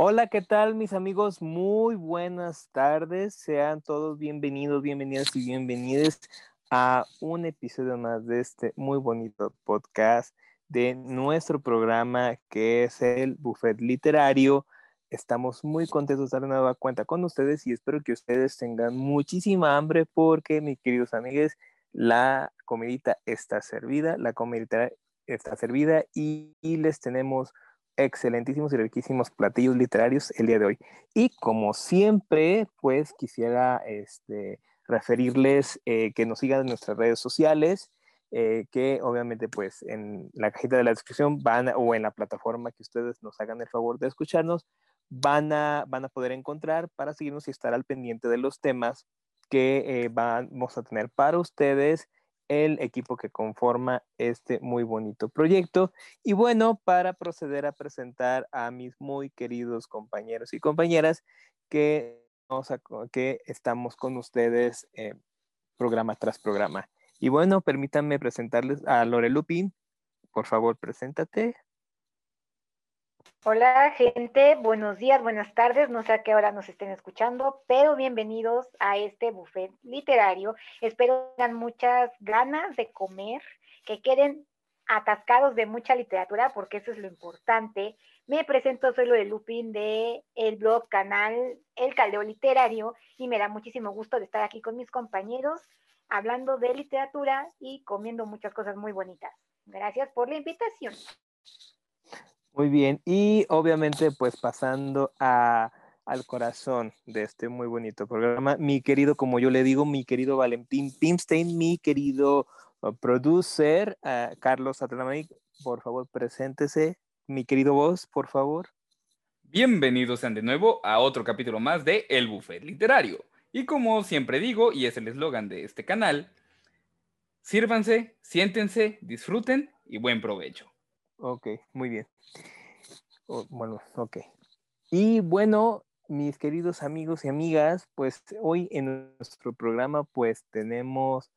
Hola, ¿qué tal mis amigos? Muy buenas tardes. Sean todos bienvenidos, bienvenidas y bienvenidos a un episodio más de este muy bonito podcast de nuestro programa que es el Buffet Literario. Estamos muy contentos de dar una nueva cuenta con ustedes y espero que ustedes tengan muchísima hambre porque, mis queridos amigos, la comidita está servida, la comidita está servida y, y les tenemos excelentísimos y riquísimos platillos literarios el día de hoy. Y como siempre, pues quisiera este, referirles eh, que nos sigan en nuestras redes sociales, eh, que obviamente pues en la cajita de la descripción van o en la plataforma que ustedes nos hagan el favor de escucharnos, van a, van a poder encontrar para seguirnos y estar al pendiente de los temas que eh, vamos a tener para ustedes el equipo que conforma este muy bonito proyecto. Y bueno, para proceder a presentar a mis muy queridos compañeros y compañeras que, que estamos con ustedes eh, programa tras programa. Y bueno, permítanme presentarles a Lore Lupin. Por favor, preséntate. Hola gente, buenos días, buenas tardes, no sé a qué hora nos estén escuchando, pero bienvenidos a este buffet literario. Espero tengan muchas ganas de comer, que queden atascados de mucha literatura, porque eso es lo importante. Me presento, soy lo de Lupin de el blog canal El Caldeo Literario y me da muchísimo gusto de estar aquí con mis compañeros hablando de literatura y comiendo muchas cosas muy bonitas. Gracias por la invitación. Muy bien, y obviamente pues pasando al corazón de este muy bonito programa, mi querido, como yo le digo, mi querido Valentín Pimstein, mi querido uh, producer, uh, Carlos Atlanamay, por favor, preséntese. Mi querido voz, por favor. Bienvenidos sean de nuevo a otro capítulo más de El Buffet Literario. Y como siempre digo, y es el eslogan de este canal, sírvanse, siéntense, disfruten y buen provecho. Ok, muy bien. bueno, ok. Y bueno, mis queridos amigos y amigas, pues hoy en nuestro programa pues tenemos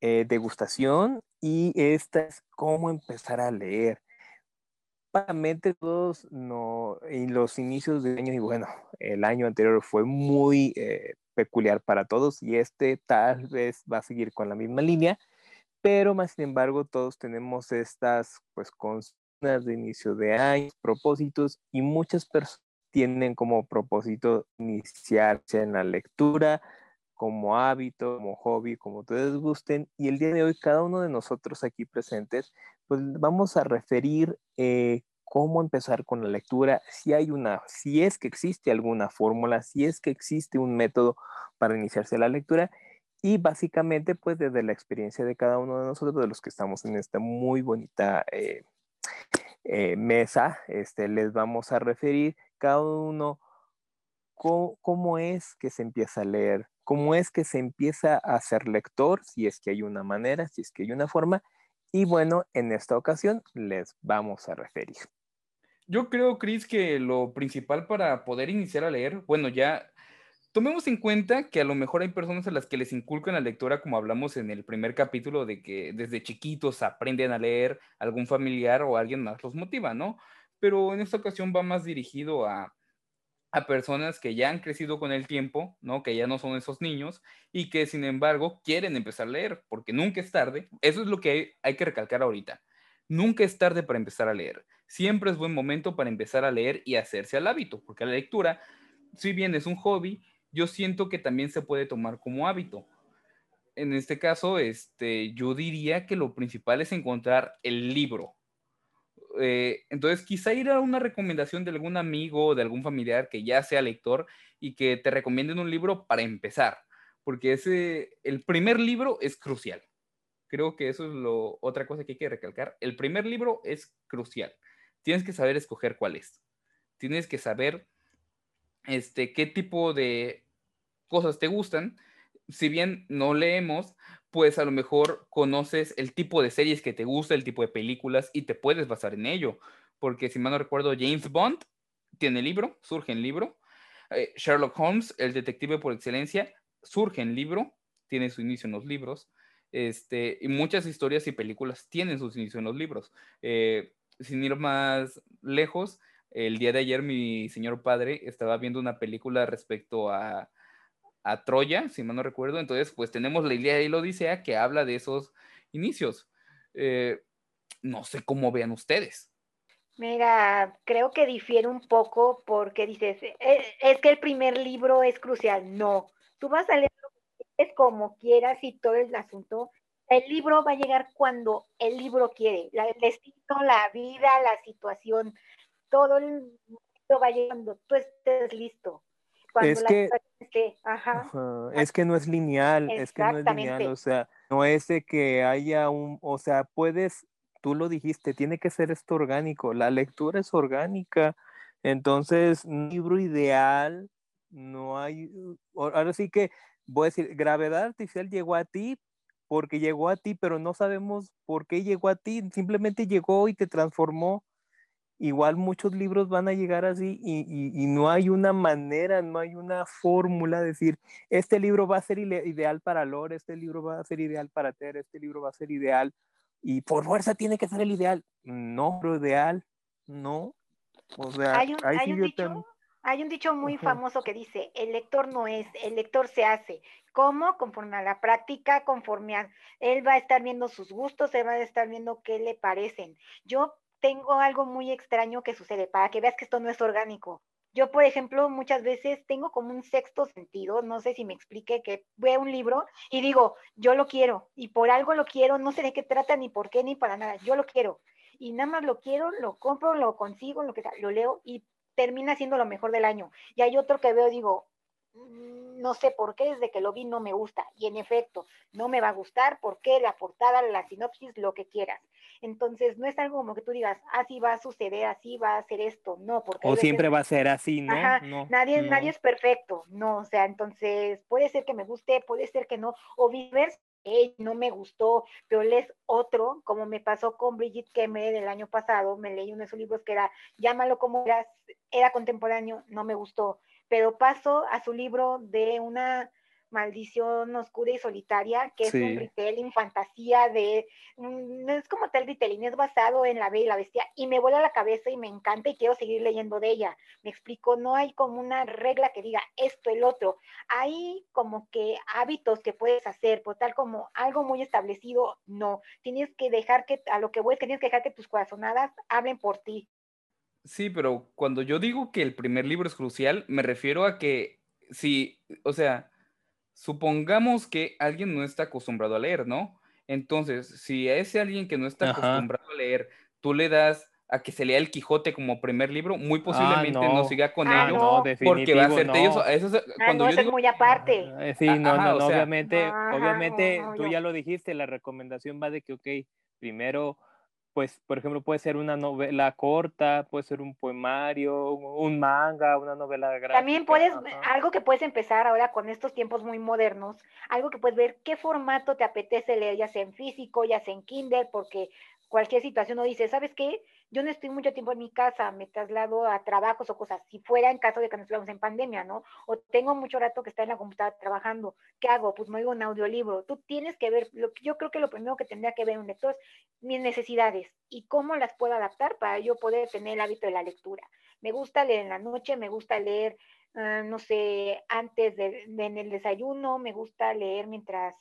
eh, degustación y esta es cómo empezar a leer. Básicamente todos no, en los inicios del año, y bueno, el año anterior fue muy eh, peculiar para todos y este tal vez va a seguir con la misma línea pero más sin embargo todos tenemos estas pues consignas de inicio de año, propósitos y muchas personas tienen como propósito iniciarse en la lectura como hábito, como hobby, como ustedes gusten. Y el día de hoy cada uno de nosotros aquí presentes pues vamos a referir eh, cómo empezar con la lectura, si hay una, si es que existe alguna fórmula, si es que existe un método para iniciarse la lectura y básicamente, pues desde la experiencia de cada uno de nosotros, de los que estamos en esta muy bonita eh, eh, mesa, este, les vamos a referir cada uno cómo, es que se empieza a leer, cómo es que se empieza a ser lector, si es que hay una manera, si es que hay una forma. Y bueno, en esta ocasión les vamos a referir. Yo creo, Cris, que lo principal para poder iniciar a leer, bueno, ya tomemos en cuenta que a lo mejor hay personas a las que les inculcan la lectura, como hablamos en el primer capítulo, de que desde chiquitos aprenden a leer, algún familiar o alguien más los motiva, ¿no? Pero en esta ocasión va más dirigido a, a personas que ya han crecido con el tiempo, ¿no? Que ya no son esos niños y que sin embargo quieren empezar a leer, porque nunca es tarde. Eso es lo que hay, hay que recalcar ahorita. Nunca es tarde para empezar a leer. Siempre es buen momento para empezar a leer y hacerse al hábito, porque la lectura, si bien es un hobby, yo siento que también se puede tomar como hábito. En este caso, este, yo diría que lo principal es encontrar el libro. Eh, entonces, quizá ir a una recomendación de algún amigo o de algún familiar que ya sea lector y que te recomienden un libro para empezar, porque ese, el primer libro es crucial. Creo que eso es lo, otra cosa que hay que recalcar. El primer libro es crucial. Tienes que saber escoger cuál es. Tienes que saber este, qué tipo de cosas te gustan, si bien no leemos, pues a lo mejor conoces el tipo de series que te gusta, el tipo de películas y te puedes basar en ello. Porque si mal no recuerdo, James Bond tiene libro, surge en libro. Eh, Sherlock Holmes, el detective por excelencia, surge en libro, tiene su inicio en los libros. Este, y muchas historias y películas tienen sus inicios en los libros. Eh, sin ir más lejos, el día de ayer mi señor padre estaba viendo una película respecto a, a Troya, si mal no recuerdo. Entonces, pues tenemos la idea de la Odisea que habla de esos inicios. Eh, no sé cómo vean ustedes. Mira, creo que difiere un poco porque dices, eh, es, que el primer libro es crucial. No, tú vas a leer como quieras y todo el asunto. El libro va a llegar cuando el libro quiere, el destino, la vida, la situación, todo el mundo va llegando, tú estés listo. Cuando es que, es que no es lineal, es que no es lineal, o sea, no es de que haya un, o sea, puedes, tú lo dijiste, tiene que ser esto orgánico, la lectura es orgánica, entonces, un libro ideal, no hay, ahora sí que voy a decir, gravedad artificial llegó a ti porque llegó a ti, pero no sabemos por qué llegó a ti, simplemente llegó y te transformó igual muchos libros van a llegar así y, no hay una manera, no hay una fórmula de decir, este libro va a ser ideal para Lore, este libro va a ser ideal para Ter, este libro va a ser ideal y por fuerza tiene que ser el ideal. No, lo ideal, no. O sea, hay un, dicho, hay un dicho muy famoso que dice, el lector no es, el lector se hace. ¿Cómo? Conforme a la práctica, conforme a él va a estar viendo sus gustos, él va a estar viendo qué le parecen. Yo tengo algo muy extraño que sucede, para que veas que esto no es orgánico. Yo, por ejemplo, muchas veces tengo como un sexto sentido, no sé si me explique, que veo un libro y digo, yo lo quiero, y por algo lo quiero, no sé de qué trata, ni por qué, ni para nada, yo lo quiero. Y nada más lo quiero, lo compro, lo consigo, lo que sea, lo leo y termina siendo lo mejor del año. Y hay otro que veo, digo, no sé por qué, desde que lo vi no me gusta. Y en efecto, no me va a gustar porque la portada, la sinopsis, lo que quieras. Entonces, no es algo como que tú digas, así va a suceder, así va a ser esto, no, porque... O siempre va a ser así, ¿no? nadie, nadie es perfecto, no, o sea, entonces puede ser que me guste, puede ser que no, o viceversa, hey, no me gustó, pero lees otro, como me pasó con Brigitte Kemme del año pasado, me leí uno de sus libros que era, llámalo como eras, era contemporáneo, no me gustó, pero paso a su libro de una Maldición Oscura y Solitaria, que es un retelling, fantasía de, no es como tal retelling, es basado en La Bella y la Bestia, y me vuela la cabeza y me encanta y quiero seguir leyendo de ella. Me explico, no hay como una regla que diga esto, el otro. Hay como que hábitos que puedes hacer, por tal como algo muy establecido, no. Tienes que dejar que, a lo que voy es que tienes que dejar que tus corazonadas hablen por ti. Sí, pero cuando yo digo que el primer libro es crucial, me refiero a que si, o sea, supongamos que alguien no está acostumbrado a leer, ¿no? Entonces, si a ese alguien que no está acostumbrado a leer, tú le das a que se lea el Quijote como primer libro, muy ah, posiblemente no. siga con ah, ello, porque va a ser no. Eso, es, ah, cuando yo digo, muy aparte. Eh, sí, no, no, obviamente, obviamente, tú ya lo dijiste, la recomendación va de que, ok, primero pues, por ejemplo, puede ser una novela corta, puede ser un poemario, un manga, una novela gráfica. También puedes, algo que puedes empezar ahora con estos tiempos muy modernos, algo que puedes ver qué formato te apetece leer, ya sea en físico, ya sea en Kindle, porque cualquier situación no dice, ¿sabes qué? Yo no estoy mucho tiempo en mi casa, me traslado a trabajos o cosas, si fuera en caso de que nos estuviéramos en pandemia, ¿no? O tengo mucho rato que está en la computadora trabajando, ¿qué hago? Pues me oigo un audiolibro. Tú tienes que ver, lo yo creo que lo primero que tendría que ver un lector es mis necesidades y cómo las puedo adaptar para yo poder tener el hábito de la lectura. Me gusta leer en la noche, me gusta leer, ah, no sé, antes de, en el desayuno, me gusta leer mientras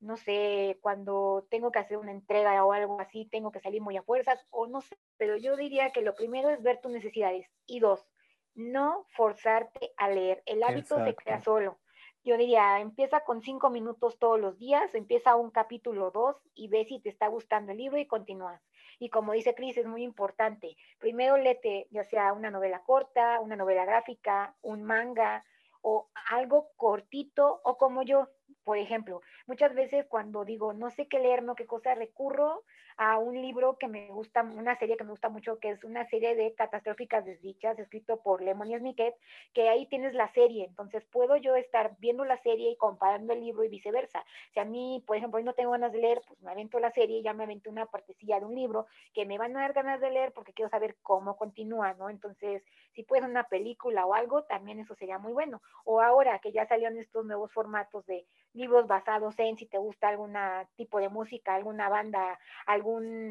no sé, cuando tengo que hacer una entrega o algo así, tengo que salir muy a fuerzas o no sé, pero yo diría que lo primero es ver tus necesidades y dos, no forzarte a leer. El hábito se crea solo. Yo diría, empieza con cinco minutos todos los días, empieza un capítulo dos y ve si te está gustando el libro y continúas. Y como dice Cris, es muy importante. Primero léete ya sea una novela corta, una novela gráfica, un manga o algo cortito o como yo, por ejemplo, muchas veces cuando digo no sé qué leer, no qué cosa, recurro a un libro que me gusta, una serie que me gusta mucho, que es una serie de catastróficas desdichas, escrito por Lemony Snicket, que ahí tienes la serie. Entonces puedo yo estar viendo la serie y comparando el libro y viceversa. Si a mí, por ejemplo, hoy no tengo ganas de leer, pues me avento la serie y ya me avento una partecilla de un libro que me van a dar ganas de leer porque quiero saber cómo continúa, ¿no? Entonces, si puedes una película o algo, también eso sería muy bueno. O ahora que ya salieron estos nuevos formatos de libros basados en si te gusta algún tipo de música, alguna banda, algún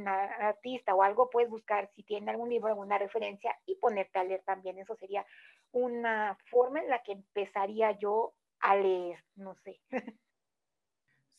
artista o algo, puedes buscar si tiene algún libro, alguna referencia y ponerte a leer también. Eso sería una forma en la que empezaría yo a leer, no sé.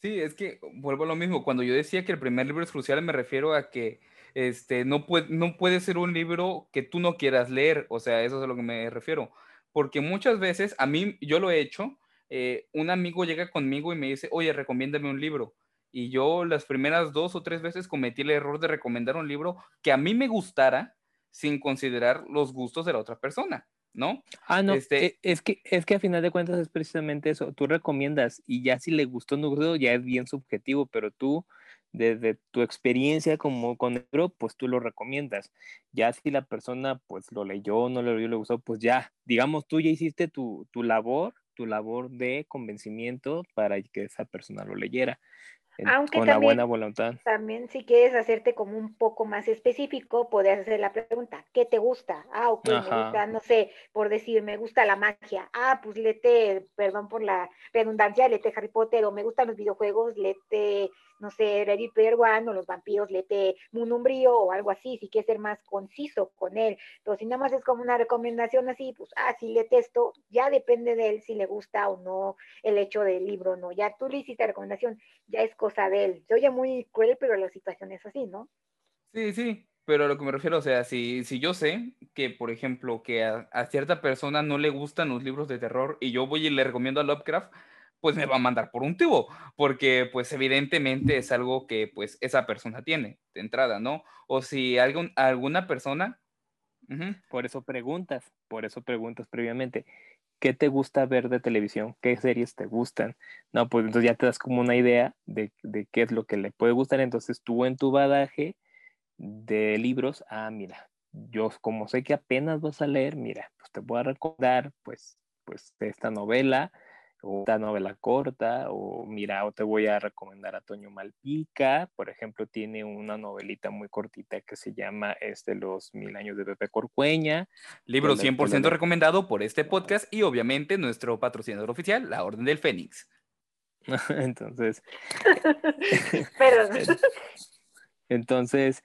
Sí, es que vuelvo a lo mismo. Cuando yo decía que el primer libro es crucial, me refiero a que este, no, puede, no puede ser un libro que tú no quieras leer. O sea, eso es a lo que me refiero. Porque muchas veces, a mí, yo lo he hecho, eh, un amigo llega conmigo y me dice, oye, recomiéndame un libro. Y yo las primeras dos o tres veces cometí el error de recomendar un libro que a mí me gustara sin considerar los gustos de la otra persona, ¿no? Ah, no, este... E, es, que, es que a final de cuentas es precisamente eso, tú recomiendas y ya si le gustó o no gustó, ya es bien subjetivo, pero tú desde tu experiencia como con el libro, pues tú lo recomiendas. Ya si la persona pues lo leyó, no lo leyó, le gustó, pues ya, digamos, tú ya hiciste tu, tu labor tu labor de convencimiento para que esa persona lo leyera. Aunque con la buena voluntad. También si quieres hacerte como un poco más específico, podrías hacer la pregunta, ¿qué te gusta? Ah, ok, me gusta, no sé, por decir, me gusta la magia. Ah, pues lete, perdón por la redundancia, lete Harry Potter, o me gustan los videojuegos, lete no sé, Ready Player One o los vampiros lete Mundo Umbrío o algo así, si quieres ser más conciso con él. Pero si nada más es como una recomendación así, pues, ah, sí le testo, ya depende de él si le gusta o no el hecho del libro, ¿no? Ya tú le hiciste recomendación, ya es cosa de él. Se oye muy cruel, pero la situación es así, ¿no? Sí, sí, pero a lo que me refiero, o sea, si, si yo sé que, por ejemplo, que a, cierta persona no le gustan los libros de terror y yo voy y le recomiendo a Lovecraft, pues me va a mandar por un tubo, porque pues evidentemente es algo que pues esa persona tiene de entrada, ¿no? O si algún, alguna persona... Por eso preguntas, por eso preguntas previamente, ¿qué te gusta ver de televisión? ¿Qué series te gustan? No, pues entonces ya te das como una idea de, de qué es lo que le puede gustar, entonces tú en tu badaje de libros, ah, mira, yo como sé que apenas vas a leer, mira, pues te voy a recordar pues, pues esta novela, o esta novela corta, o mira, o te voy a recomendar a Toño Malpica, por ejemplo, tiene una novelita muy cortita que se llama este, Los Mil Años de Pepe Corcueña. Libro 100% recomendado por este podcast y obviamente nuestro patrocinador oficial, La Orden del Fénix. Entonces, entonces,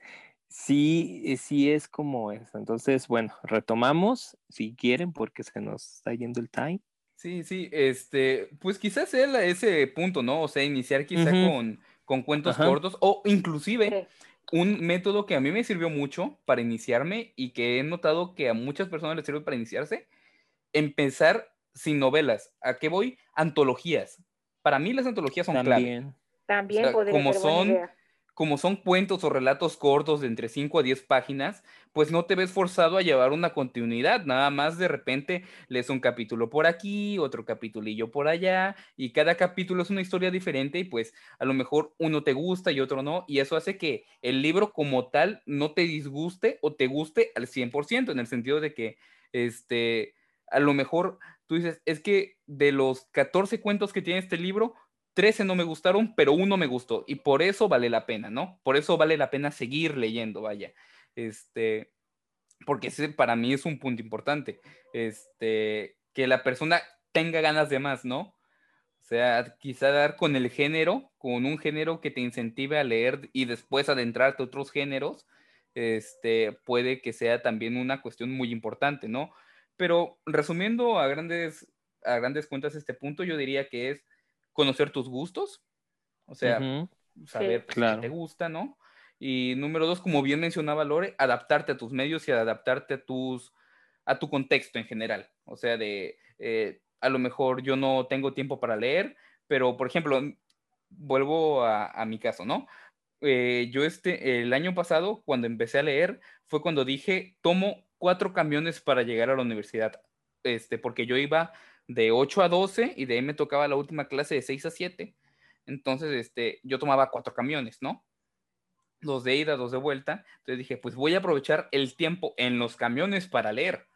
sí, sí es como eso. Entonces, bueno, retomamos si quieren porque se nos está yendo el time. Sí, sí, este, pues quizás sea ese punto, ¿no? O sea, iniciar quizá con, con, cuentos cortos o inclusive un método que a mí me sirvió mucho para iniciarme y que he notado que a muchas personas les sirve para iniciarse, empezar sin novelas. ¿A qué voy? Antologías. Para mí las antologías son También. También como son como son cuentos o relatos cortos de entre 5 a 10 páginas, pues no te ves forzado a llevar una continuidad, nada más de repente lees un capítulo por aquí, otro capítulillo por allá, y cada capítulo es una historia diferente y pues a lo mejor uno te gusta y otro no, y eso hace que el libro como tal no te disguste o te guste al 100%, en el sentido de que, este, a lo mejor tú dices, es que de los 14 cuentos que tiene este libro, 13 no me gustaron, pero uno me gustó y por eso vale la pena, ¿no? Por eso vale la pena seguir leyendo, vaya. Este, porque ese para mí es un punto importante, este, que la persona tenga ganas de más, ¿no? O sea, quizá dar con el género, con un género que te incentive a leer y después adentrarte a otros géneros, este, puede que sea también una cuestión muy importante, ¿no? Pero resumiendo a grandes, a grandes cuentas este punto, yo diría que es conocer tus gustos, o sea, saber qué te gusta, ¿no? Y número dos, como bien mencionaba Lore, adaptarte a tus medios y adaptarte a tus a tu contexto en general. O sea, de eh, a lo mejor yo no tengo tiempo para leer, pero por ejemplo, vuelvo a, mi caso, ¿no? Eh, yo este, el año pasado, cuando empecé a leer, fue cuando dije, tomo cuatro camiones para llegar a la universidad, este, porque yo iba de 8 a 12 y de ahí me tocaba la última clase de 6 a 7. Entonces, este, yo tomaba cuatro camiones, ¿no? Dos de ida, dos de vuelta. Entonces dije, pues voy a aprovechar el tiempo en los camiones para leer.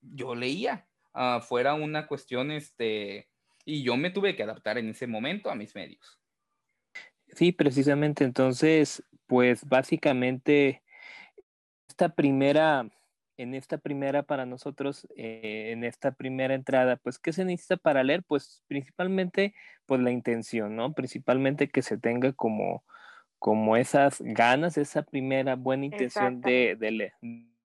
Yo leía, uh, fuera una cuestión, este, y yo me tuve que adaptar en ese momento a mis medios. Sí, precisamente. Entonces, pues básicamente, esta primera en esta primera para nosotros, eh, en esta primera entrada, pues, ¿qué se necesita para leer? Pues principalmente, pues la intención, ¿no? Principalmente que se tenga como, como esas ganas, esa primera buena intención de, de,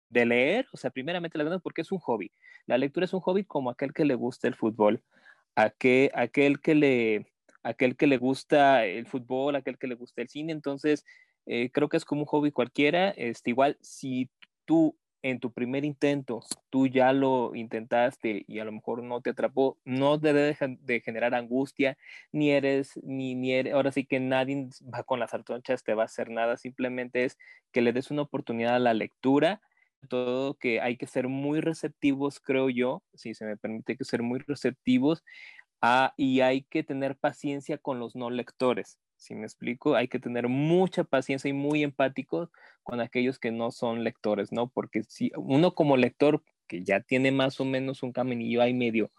de, leer, o sea, primeramente la ganas porque es un hobby. La lectura es un hobby como aquel que le gusta el fútbol, aquel, aquel que le aquel que le gusta el fútbol, aquel que le gusta el cine, entonces eh, creo que es como un hobby cualquiera, este, igual si tú en tu primer intento tú ya lo intentaste y a lo mejor no te atrapó, no debe de generar angustia, ni eres, ni, ni eres, ahora sí que nadie va con las artonchas, te va a hacer nada, simplemente es que le des una oportunidad a la lectura, todo que hay que ser muy receptivos, creo yo, si se me permite que ser muy receptivos, ah, y hay que tener paciencia con los no lectores. Si me explico, hay que tener mucha paciencia y muy empáticos con aquellos que no son lectores, ¿no? Porque si uno como lector que ya tiene más o menos un caminillo ahí medio,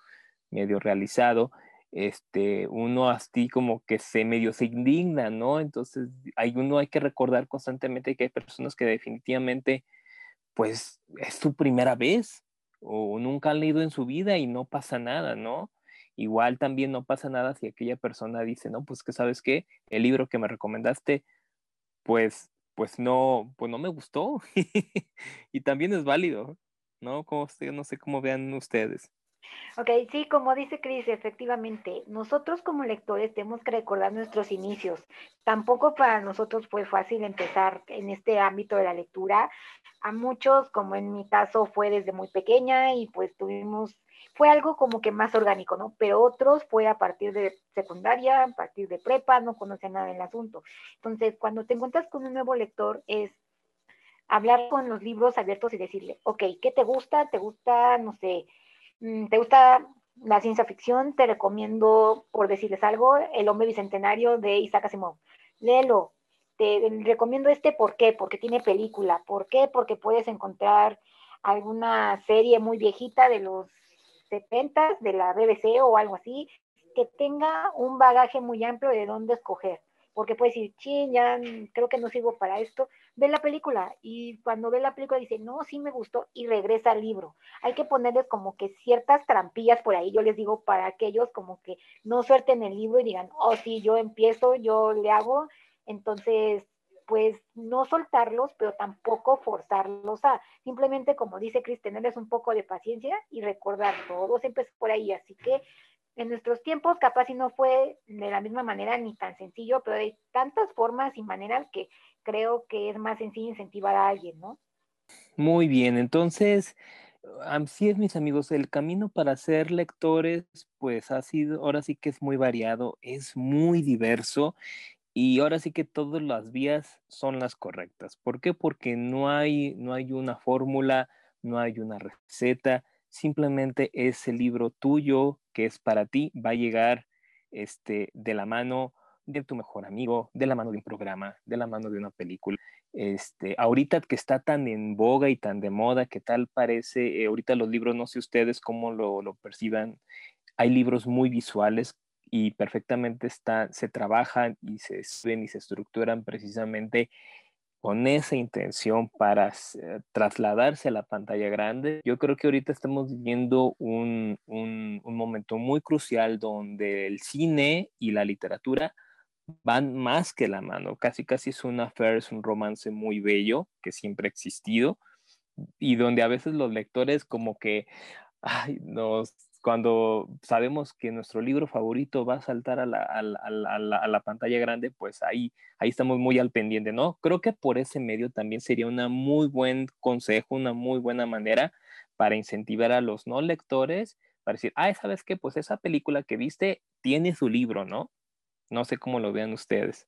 medio realizado, este, uno así como que se medio se indigna, ¿no? Entonces, hay uno hay que recordar constantemente que hay personas que definitivamente, pues, es su primera vez o nunca han leído en su vida y no pasa nada, ¿no? Igual también no pasa nada si aquella persona dice, no, pues que sabes qué, el libro que me recomendaste, pues, pues no, pues no me gustó. y también es válido, ¿no? Como, no sé cómo vean ustedes. Ok, sí, como dice Cris, efectivamente, nosotros como lectores tenemos que recordar nuestros inicios. Tampoco para nosotros fue fácil empezar en este ámbito de la lectura. A muchos, como en mi caso, fue desde muy pequeña y pues tuvimos fue algo como que más orgánico, ¿no? Pero otros fue a partir de secundaria, a partir de prepa, no conocían nada del asunto. Entonces, cuando te encuentras con un nuevo lector, es hablar con los libros abiertos y decirle, ok, ¿qué te gusta? ¿Te gusta, no sé, te gusta la ciencia ficción? Te recomiendo, por decirles algo, El hombre bicentenario de Isaac Asimov. Léelo. Te recomiendo este, ¿por qué? Porque tiene película. ¿Por qué? Porque puedes encontrar alguna serie muy viejita de los 70 de la BBC o algo así, que tenga un bagaje muy amplio de dónde escoger. Porque puede decir, ching, ya creo que no sirvo para esto. Ve la película y cuando ve la película dice, no, sí me gustó y regresa al libro. Hay que ponerles como que ciertas trampillas por ahí, yo les digo, para aquellos como que no suelten el libro y digan, oh, sí, yo empiezo, yo le hago. Entonces, pues no soltarlos, pero tampoco forzarlos a, simplemente como dice Cris, tenerles un poco de paciencia y recordar, todo siempre por ahí, así que en nuestros tiempos capaz si no fue de la misma manera ni tan sencillo, pero hay tantas formas y maneras que creo que es más sencillo incentivar a alguien, ¿no? Muy bien, entonces, así es mis amigos, el camino para ser lectores pues ha sido, ahora sí que es muy variado, es muy diverso y ahora sí que todas las vías son las correctas. ¿Por qué? Porque no hay, no hay una fórmula, no hay una receta, simplemente ese libro tuyo que es para ti va a llegar este, de la mano de tu mejor amigo, de la mano de un programa, de la mano de una película. Este, ahorita que está tan en boga y tan de moda, que tal parece, eh, ahorita los libros, no sé ustedes cómo lo, lo perciban, hay libros muy visuales y perfectamente está, se trabajan y se ven y se estructuran precisamente con esa intención para trasladarse a la pantalla grande. Yo creo que ahorita estamos viviendo un, un, un, momento muy crucial donde el cine y la literatura van más que la mano. Casi, casi es una affair, es un romance muy bello que siempre ha existido y donde a veces los lectores como que ay, nos cuando sabemos que nuestro libro favorito va a saltar a la, a la, a la, pantalla grande, pues ahí, ahí estamos muy al pendiente, ¿no? Creo que por ese medio también sería una muy buen consejo, una muy buena manera para incentivar a los no lectores, para decir, ah, ¿sabes qué? Pues esa película que viste tiene su libro, ¿no? No sé cómo lo vean ustedes.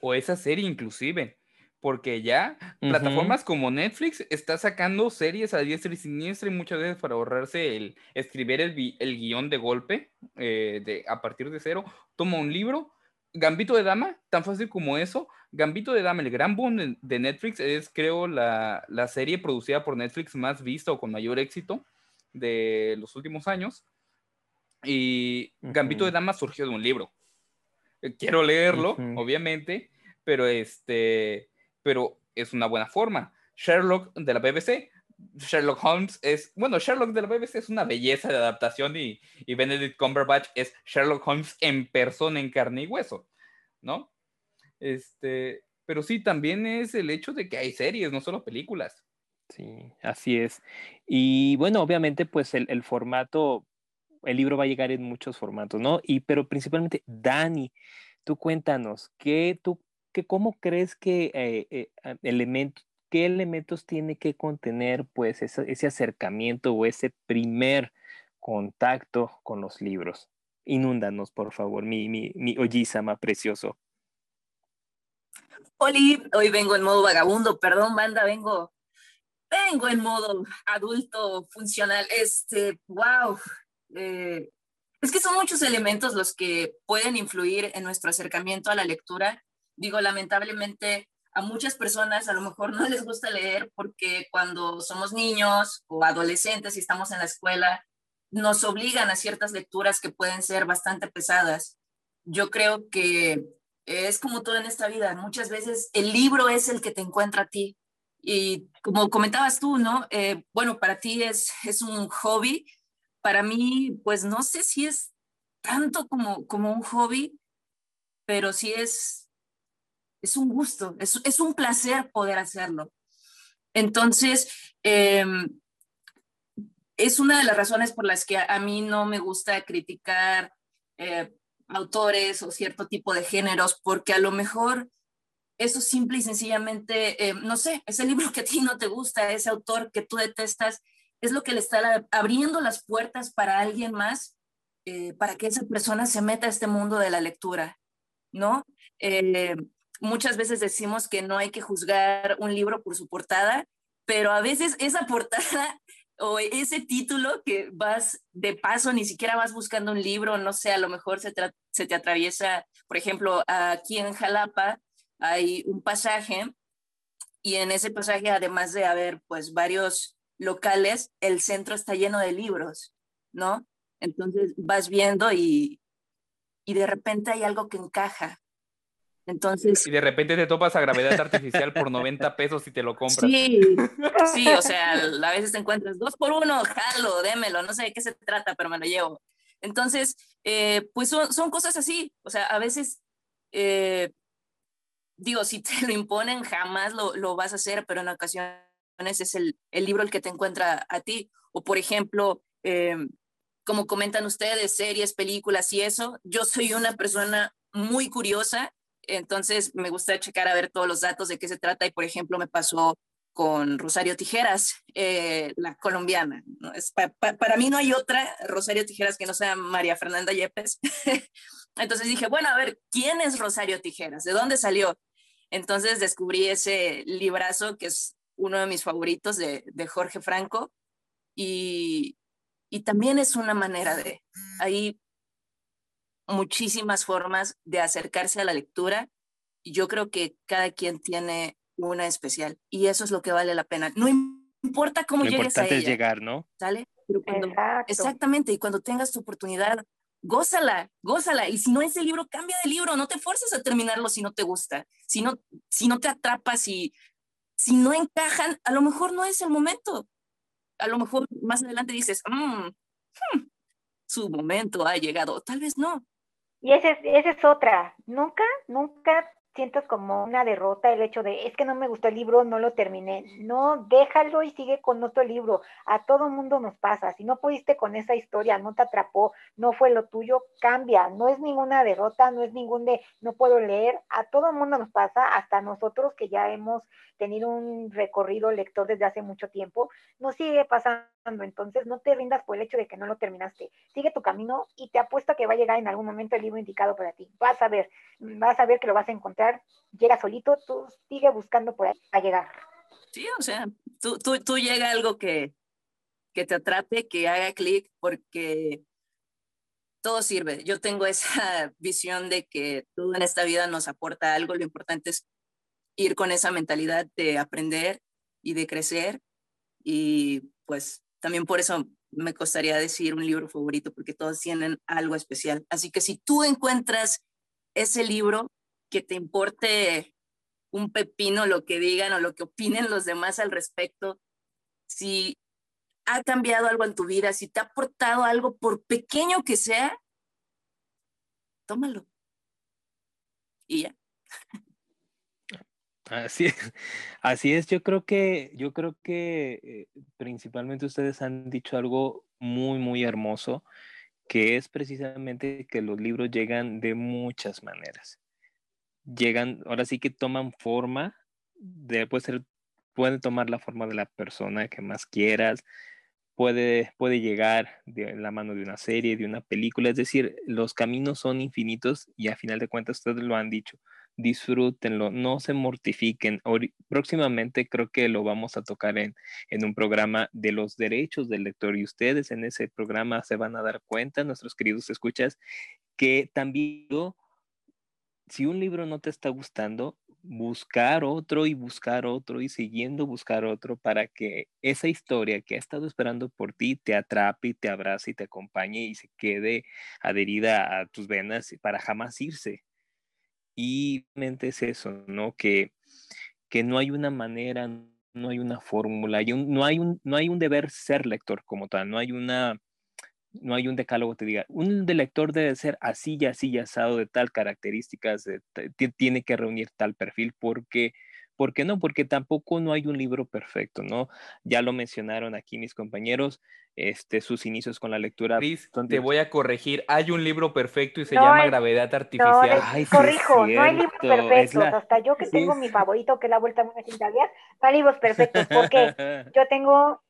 O esa serie inclusive porque ya plataformas como Netflix está sacando series a diestra y siniestra y muchas veces para ahorrarse el escribir el, el guion de golpe eh, de, a partir de cero, toma un libro. Gambito de Dama, tan fácil como eso. Gambito de Dama, el gran boom de, Netflix, es creo la, la, serie producida por Netflix más vista o con mayor éxito de los últimos años. Y Gambito de Dama surgió de un libro. Eh, quiero leerlo, obviamente, pero este pero es una buena forma. Sherlock de la BBC Sherlock Holmes es, bueno, Sherlock de la BBC es una belleza de adaptación y, y Benedict Cumberbatch es Sherlock Holmes en persona, en carne y hueso, ¿no? Este, pero sí, también es el hecho de que hay series, no solo películas. Sí, así es. Y bueno, obviamente, pues el, formato, el libro va a llegar en muchos formatos, ¿no? Y pero principalmente, Dani, tú cuéntanos, ¿qué tú, qué, cómo crees que eh, eh, elementos, qué elementos tiene que contener, pues, ese, acercamiento o ese primer contacto con los libros? Inúndanos, por favor, mi, mi, mi precioso. Oli, hoy vengo en modo vagabundo, perdón, banda, vengo, vengo en modo adulto funcional. Este, wow. Eh, es que son muchos elementos los que pueden influir en nuestro acercamiento a la lectura. Digo, lamentablemente a muchas personas a lo mejor no les gusta leer porque cuando somos niños o adolescentes y estamos en la escuela, nos obligan a ciertas lecturas que pueden ser bastante pesadas. Yo creo que es como todo en esta vida. Muchas veces el libro es el que te encuentra a ti. Y como comentabas tú, ¿no? Eh, bueno, para ti es, es un hobby. Para mí, pues no sé si es tanto como, como un hobby, pero sí es, es un gusto, es, es un placer poder hacerlo. Entonces, em, es una de las razones por las que a, mí no me gusta criticar eh, autores o cierto tipo de géneros, porque a lo mejor eso simple y sencillamente, eh, no sé, ese libro que a ti no te gusta, ese autor que tú detestas, es lo que le está abriendo las puertas para alguien más, eh, para que esa persona se meta a este mundo de la lectura, ¿no? Eh, muchas veces decimos que no hay que juzgar un libro por su portada, pero a veces esa portada o ese título que vas de paso, ni siquiera vas buscando un libro, no sé, a lo mejor se, te atraviesa, por ejemplo, aquí en Jalapa hay un pasaje y en ese pasaje, además de haber pues varios locales, el centro está lleno de libros, ¿no? Entonces vas viendo y, y de repente hay algo que encaja, entonces. Y de repente te topas a gravedad artificial por 90 pesos y te lo compras. Sí, sí, o sea, a veces te encuentras dos por uno, jalo, démelo, no sé de qué se trata, pero me lo llevo. Entonces, eh, pues son, son, cosas así, o sea, a veces, eh, digo, si te lo imponen, jamás lo, lo, vas a hacer, pero en ocasiones es el, el, libro el que te encuentra a ti. O, por ejemplo, eh, como comentan ustedes, series, películas y eso, yo soy una persona muy curiosa entonces me gusta checar a ver todos los datos de qué se trata y, por ejemplo, me pasó con Rosario Tijeras, eh, la colombiana. Para mí no hay otra Rosario Tijeras que no sea María Fernanda Yepes. Entonces dije, bueno, a ver, ¿quién es Rosario Tijeras? ¿De dónde salió? Entonces descubrí ese librazo que es uno de mis favoritos de, de Jorge Franco y, y también es una manera de, ahí muchísimas formas de acercarse a la lectura y yo creo que cada quien tiene una especial y eso es lo que vale la pena. No importa cómo lo llegues importante es llegar, ¿no? ¿Sale? exactamente, y cuando tengas tu oportunidad, gózala, gózala. Y si no es el libro, cambia de libro, no te forces a terminarlo si no te gusta, si no, si no te atrapas y si no encajan, a lo mejor no es el momento. A lo mejor más adelante dices, mm, hmm, su momento ha llegado, tal vez no, y esa es, esa es otra. Nunca, nunca sientas como una derrota el hecho de, es que no me gustó el libro, no lo terminé. No, déjalo y sigue con otro libro. A todo mundo nos pasa. Si no pudiste con esa historia, no te atrapó, no fue lo tuyo, cambia. No es ninguna derrota, no es ningún de, no puedo leer. A todo mundo nos pasa, hasta nosotros que ya hemos tenido un recorrido lector desde hace mucho tiempo, nos sigue pasando. Entonces, no te rindas por el hecho de que no lo terminaste. Sigue tu camino y te apuesto a que va a llegar en algún momento el libro indicado para ti. Vas a ver, vas a ver que lo vas a encontrar llega solito, tú sigue buscando por ahí a llegar. Sí, o sea, tú, tú, tú llega algo que, que te atrape, que haga clic, porque todo sirve. Yo tengo esa visión de que todo en esta vida nos aporta algo, lo importante es ir con esa mentalidad de aprender y de crecer y pues también por eso me costaría decir un libro favorito porque todos tienen algo especial. Así que si tú encuentras ese libro, que te importe un pepino lo que digan o lo que opinen los demás al respecto. si ha cambiado algo en tu vida, si te ha aportado algo, por pequeño que sea, tómalo. Y ya. Así es, así es. Yo creo que, yo creo que eh, principalmente ustedes han dicho algo muy, muy hermoso, que es precisamente que los libros llegan de muchas maneras. Llegan, ahora sí que toman forma, de, puede pueden tomar la forma de la persona que más quieras, puede, puede llegar de la mano de una serie, de una película, es decir, los caminos son infinitos y a final de cuentas ustedes lo han dicho, disfrútenlo, no se mortifiquen. Próximamente creo que lo vamos a tocar en, en un programa de los derechos del lector y ustedes en ese programa se van a dar cuenta, nuestros queridos escuchas, que también si un libro no te está gustando, buscar otro y buscar otro y siguiendo buscar otro para que esa historia que ha estado esperando por ti te atrape y te abrace y te acompañe y se quede adherida a tus venas para jamás irse. Y mente es eso, ¿no? Que, que no hay una manera, no hay una fórmula, no, hay un, no hay un deber ser lector como tal, no hay una no hay un decálogo que te diga, un lector debe ser así y así y asado de tal características, tiene que reunir tal perfil, porque, ¿por qué no? Porque tampoco no hay un libro perfecto, ¿no? Ya lo mencionaron aquí mis compañeros, este, sus inicios con la lectura. te voy a corregir, hay un libro perfecto y se llama Gravedad Artificial. No, corrijo, no hay libros perfectos, hasta yo que tengo mi favorito, que es La Vuelta a una Cinta hay libros perfectos, porque yo tengo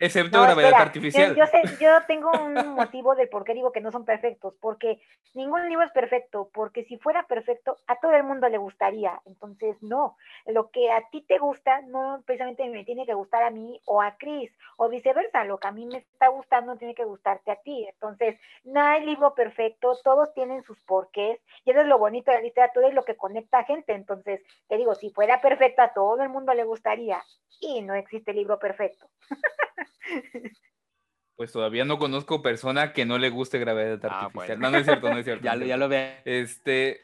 Excepto gravedad artificial. Yo, sé, yo, tengo un motivo del por qué digo que no son perfectos, porque ningún libro es perfecto, porque si fuera perfecto, a todo el mundo le gustaría. Entonces, no, lo que a ti te gusta, no precisamente me tiene que gustar a mí o a Chris, o viceversa, lo que a mí me está gustando tiene que gustarte a ti. Entonces, no hay libro perfecto, todos tienen sus porqués, y eso es lo bonito de la literatura y lo que conecta a gente. Entonces, te digo, si fuera perfecta, a todo el mundo le gustaría, y no existe libro perfecto. Pues todavía no conozco persona que no le guste gravedad ah, artificial. No, no es cierto, no es cierto. ya, lo, ya lo ve. Este,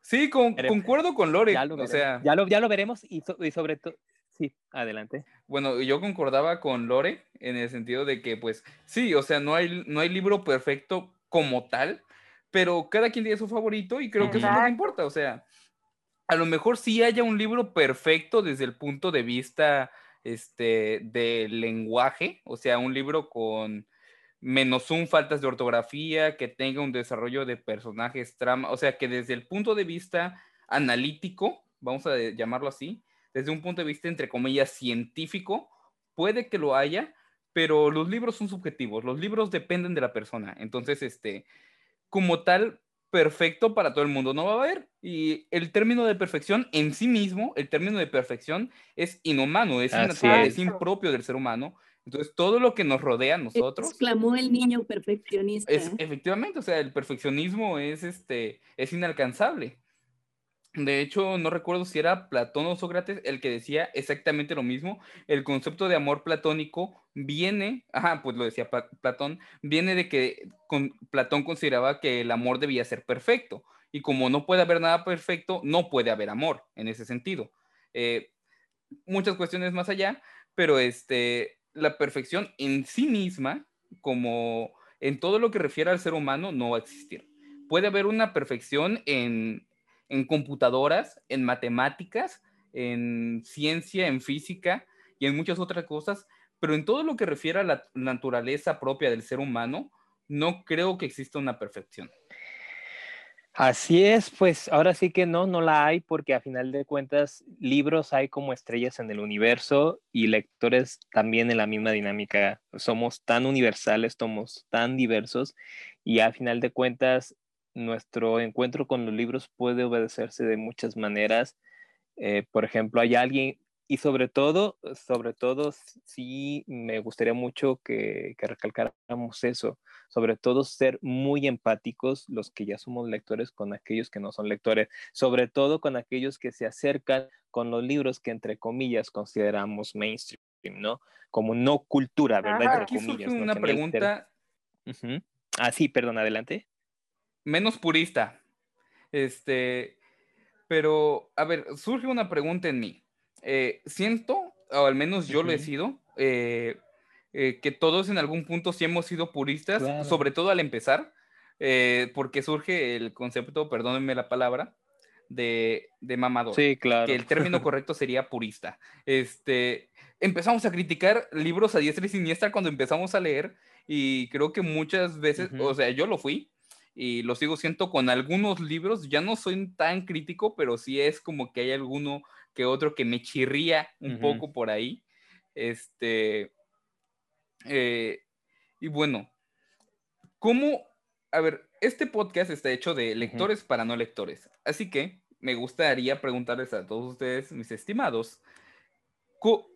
sí, concuerdo con Lore. Ya lo, o sea, ya lo, ya lo veremos y, sobre todo, sí, adelante. Bueno, yo concordaba con Lore en el sentido de que, pues, sí, o sea, no hay, no hay libro perfecto como tal, pero cada quien tiene su favorito y creo que eso no importa. O sea, a lo mejor sí haya un libro perfecto desde el punto de vista este, de lenguaje, o sea, un libro con menos un faltas de ortografía, que tenga un desarrollo de personajes, trama, o sea, que desde el punto de vista analítico, vamos a llamarlo así, desde un punto de vista, entre comillas, científico, puede que lo haya, pero los libros son subjetivos, los libros dependen de la persona. Entonces, este, como tal, perfecto para todo el mundo no va a haber. Y el término de perfección en sí mismo, el término de perfección es inhumano, es innatural, es. impropio del ser humano. Entonces, todo lo que nos rodea a nosotros. Exclamó el niño perfeccionista. Es, efectivamente, o sea, el perfeccionismo es, este, es inalcanzable. De hecho, no recuerdo si era Platón o Sócrates el que decía exactamente lo mismo. El concepto de amor platónico viene, ajá, pues lo decía Platón, viene de que Platón consideraba que el amor debía ser perfecto. Y como no puede haber nada perfecto, no puede haber amor en ese sentido. Eh, muchas cuestiones más allá, pero este, la perfección en sí misma, como en todo lo que refiere al ser humano, no va a existir. Puede haber una perfección en en computadoras, en matemáticas, en ciencia, en física y en muchas otras cosas, pero en todo lo que refiere a la naturaleza propia del ser humano, no creo que exista una perfección. Así es, pues ahora sí que no, no la hay porque a final de cuentas libros hay como estrellas en el universo y lectores también en la misma dinámica. Somos tan universales, somos tan diversos y a final de cuentas nuestro encuentro con los libros puede obedecerse de muchas maneras. Eh, por ejemplo, hay alguien, y sobre todo, sobre todo, sí me gustaría mucho que, que, recalcáramos eso, sobre todo ser muy empáticos los que ya somos lectores con aquellos que no son lectores, sobre todo con aquellos que se acercan con los libros que entre comillas consideramos mainstream, ¿no? Como no cultura, ¿verdad? Aquí surge una pregunta. Ah, sí, perdón, adelante menos purista. Este, pero, a ver, surge una pregunta en mí. Eh, siento, o al menos yo lo he sido, eh, eh, que todos en algún punto sí hemos sido puristas, sobre todo al empezar, porque surge el concepto, perdónenme la palabra, de, de mamador. Sí, claro. Que el término correcto sería purista. Este, empezamos a criticar libros a diestra y siniestra cuando empezamos a leer y creo que muchas veces, o sea, yo lo fui y lo sigo siendo con algunos libros, ya no soy tan crítico, pero sí es como que hay alguno que otro que me chirría un poco por ahí. Este, eh, y bueno, ¿cómo? A ver, este podcast está hecho de lectores para no lectores, así que me gustaría preguntarles a todos ustedes, mis estimados, ¿cómo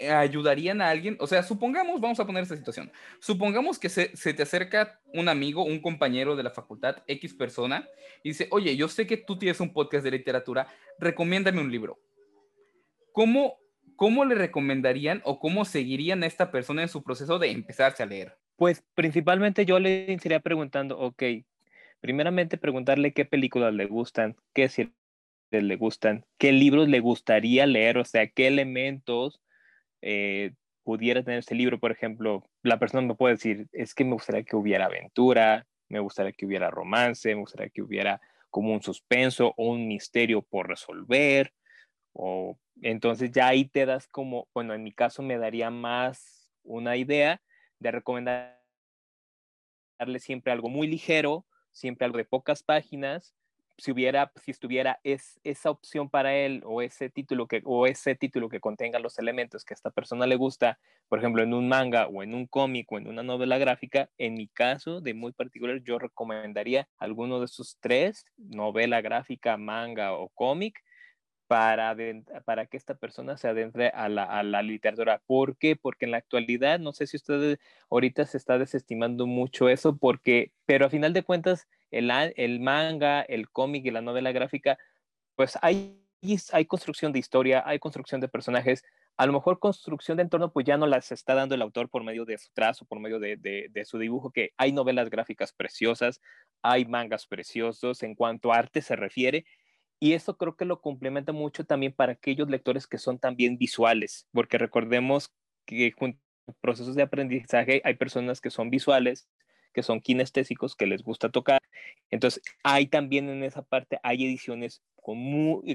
ayudarían a alguien? O sea, supongamos, vamos a poner esta situación, supongamos que se, te acerca un amigo, un compañero de la facultad, X persona, y dice, oye, yo sé que tú tienes un podcast de literatura, recomiéndame un libro. ¿Cómo, cómo le recomendarían o cómo seguirían a esta persona en su proceso de empezarse a leer? Pues principalmente yo le estaría preguntando, ok, primeramente preguntarle qué películas le gustan, qué le gustan, qué libros le gustaría leer, o sea, qué elementos eh, pudiera tener ese libro. Por ejemplo, la persona me puede decir, es que me gustaría que hubiera aventura, me gustaría que hubiera romance, me gustaría que hubiera como un suspenso o un misterio por resolver. O entonces ya ahí te das como, bueno, en mi caso me daría más una idea de recomendarle siempre algo muy ligero, siempre algo de pocas páginas, si hubiera, si estuviera es, esa opción para él o ese título que, o ese título que contenga los elementos que a esta persona le gusta, por ejemplo, en un manga o en un cómic o en una novela gráfica, en mi caso de muy particular, yo recomendaría alguno de esos tres, novela gráfica, manga o cómic, para, para que esta persona se adentre a la, a la, literatura. ¿Por qué? Porque en la actualidad, no sé si ustedes ahorita se está desestimando mucho eso, porque, pero a final de cuentas, el, manga, el cómic y la novela gráfica, pues hay, construcción de historia, hay construcción de personajes. A lo mejor construcción de entorno, pues ya no las está dando el autor por medio de su trazo, por medio de su dibujo, que hay novelas gráficas preciosas, hay mangas preciosos en cuanto a arte se refiere, y eso creo que lo complementa mucho también para aquellos lectores que son también visuales, porque recordemos que junto a procesos de aprendizaje hay personas que son visuales, que son kinestésicos, que les gusta tocar. Entonces, hay también en esa parte, hay ediciones con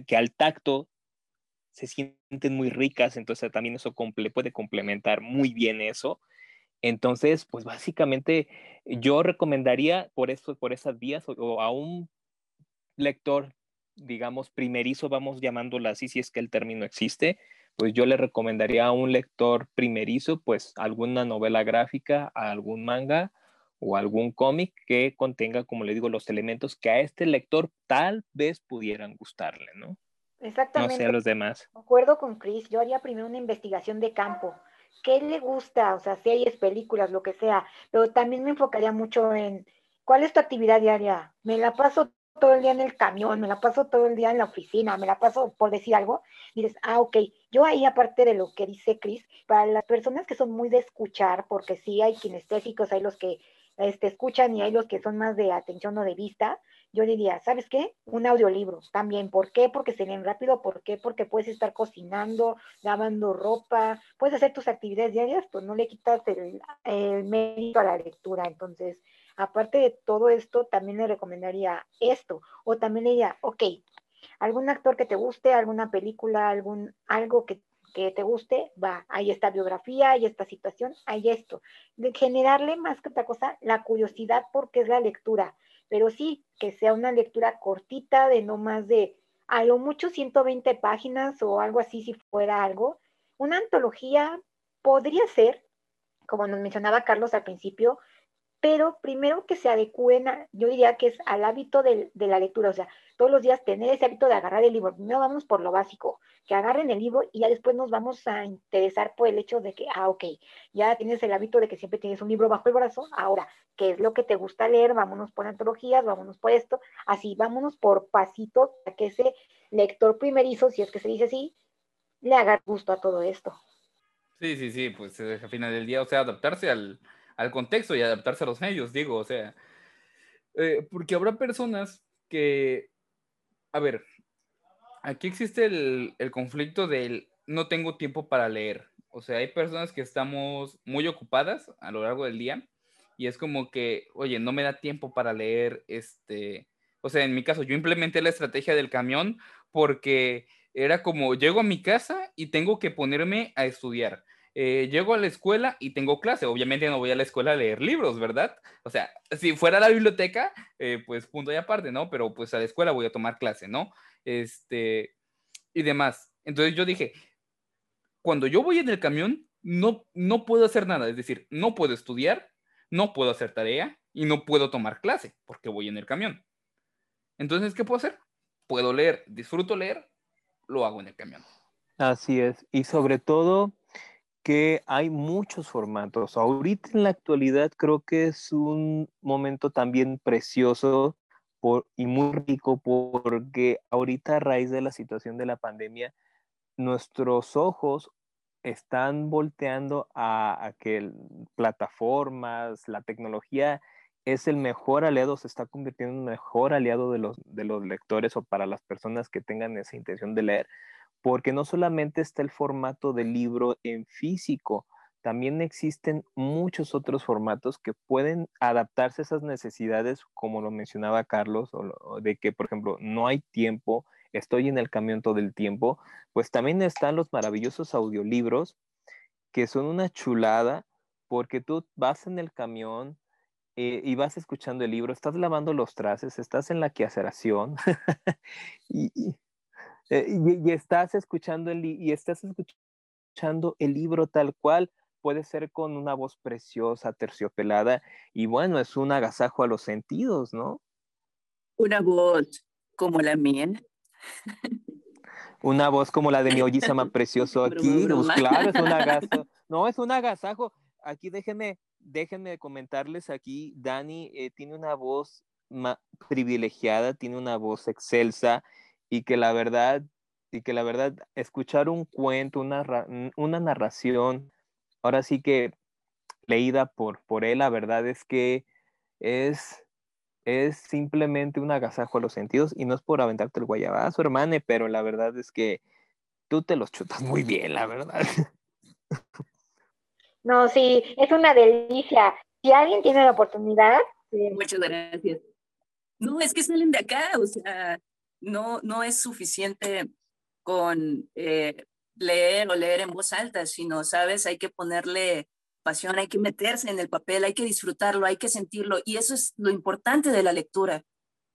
que al tacto se sienten muy ricas, entonces también eso puede complementar muy bien eso. Entonces, pues básicamente yo recomendaría por eso, por esas vías o a un lector digamos, primerizo, vamos llamándola así, si es que el término existe, pues yo le recomendaría a un lector primerizo, pues alguna novela gráfica, algún manga o algún cómic que contenga, como le digo, los elementos que a este lector tal vez pudieran gustarle, ¿no? Exactamente. No sé a los demás. De acuerdo con Chris, yo haría primero una investigación de campo. ¿Qué le gusta? O sea, series, películas, lo que sea. Pero también me enfocaría mucho en cuál es tu actividad diaria. Me la paso todo el día en el camión, me la paso todo el día en la oficina, me la paso por decir algo, dices, ah, ok, yo ahí aparte de lo que dice Chris, para las personas que son muy de escuchar, porque sí hay kinestésicos, hay los que este, escuchan y hay los que son más de atención o de vista, yo diría, ¿sabes qué? Un audiolibro también. ¿Por qué? Porque se leen rápido. ¿Por qué? Porque puedes estar cocinando, lavando ropa, puedes hacer tus actividades diarias, pues no le quitas el, el mérito a la lectura. Entonces, aparte de todo esto, también le recomendaría esto. O también le diría, ok, algún actor que te guste, alguna película, algún, algo que, te guste, va, ahí está biografía, ahí está situación, hay esto. De generarle más que otra cosa la curiosidad porque es la lectura, pero sí que sea una lectura cortita de no más de a lo mucho 120 páginas o algo así si fuera algo. Una antología podría ser, como nos mencionaba Carlos al principio, pero primero que se adecúen, yo diría que es al hábito de, la lectura, o sea, todos los días tener ese hábito de agarrar el libro. Primero vamos por lo básico, que agarren el libro y ya después nos vamos a interesar por el hecho de que, ah, ok, ya tienes el hábito de que siempre tienes un libro bajo el brazo, ahora, ¿qué es lo que te gusta leer? Vámonos por antologías, vámonos por esto, así, vámonos por pasitos, para que ese lector primerizo, si es que se dice así, le haga gusto a todo esto. Sí, sí, sí, pues eh, al final del día, o sea, adaptarse al al contexto y adaptarse a los medios, digo, o sea, eh, porque habrá personas que, a ver, aquí existe el, conflicto del no tengo tiempo para leer, O sea, hay personas que estamos muy ocupadas a lo largo del día y es como que, oye, no me da tiempo para leer este, o sea, en mi caso, yo implementé la estrategia del camión porque era como, llego a mi casa y tengo que ponerme a estudiar. Eh, llego a la escuela y tengo clase. Obviamente no voy a la escuela a leer libros, ¿verdad? O sea, si fuera a la biblioteca, eh, pues punto y aparte, ¿no? Pero pues a la escuela voy a tomar clase, ¿no? Este, y demás. Entonces yo dije, cuando yo voy en el camión, no, no puedo hacer nada. Es decir, no puedo estudiar, no puedo hacer tarea y no puedo tomar clase porque voy en el camión. Entonces, ¿qué puedo hacer? Puedo leer, disfruto leer, lo hago en el camión. Así es. Y sobre todo que hay muchos formatos. Ahorita en la actualidad creo que es un momento también precioso y muy rico porque ahorita a raíz de la situación de la pandemia, nuestros ojos están volteando a, a que plataformas, la tecnología es el mejor aliado, se está convirtiendo en el mejor aliado de los, de los lectores o para las personas que tengan esa intención de leer, porque no solamente está el formato del libro en físico, también existen muchos otros formatos que pueden adaptarse a esas necesidades, como lo mencionaba Carlos, de que, por ejemplo, no hay tiempo, estoy en el camión todo el tiempo, pues también están los maravillosos audiolibros que son una chulada porque tú vas en el camión, eh, y vas escuchando el libro, estás lavando los trastes, estás en la queaceración eh, y, estás escuchando el, y estás escuchando el libro tal cual, puede ser con una voz preciosa, terciopelada, y bueno, es un agasajo a los sentidos, ¿no? Una voz como la mía. Una voz como la de mi Oyisama precioso aquí, pues claro, es un agasajo. No, es un agasajo. Aquí déjenme, déjenme comentarles aquí, Dani eh, tiene una voz privilegiada, tiene una voz excelsa y que la verdad, y que la verdad, escuchar un cuento, una, una narración, ahora sí que leída por, por él, la verdad es que es, es simplemente un agasajo a los sentidos y no es por aventarte el guayabazo, hermane, pero la verdad es que tú te los chutas muy bien, la verdad. No, sí, es una delicia. Si alguien tiene la oportunidad. Muchas gracias. No, es que salen de acá, o sea, no, no es suficiente con eh, leer o leer en voz alta, sino, sabes, hay que ponerle pasión, hay que meterse en el papel, hay que disfrutarlo, hay que sentirlo. Y eso es lo importante de la lectura,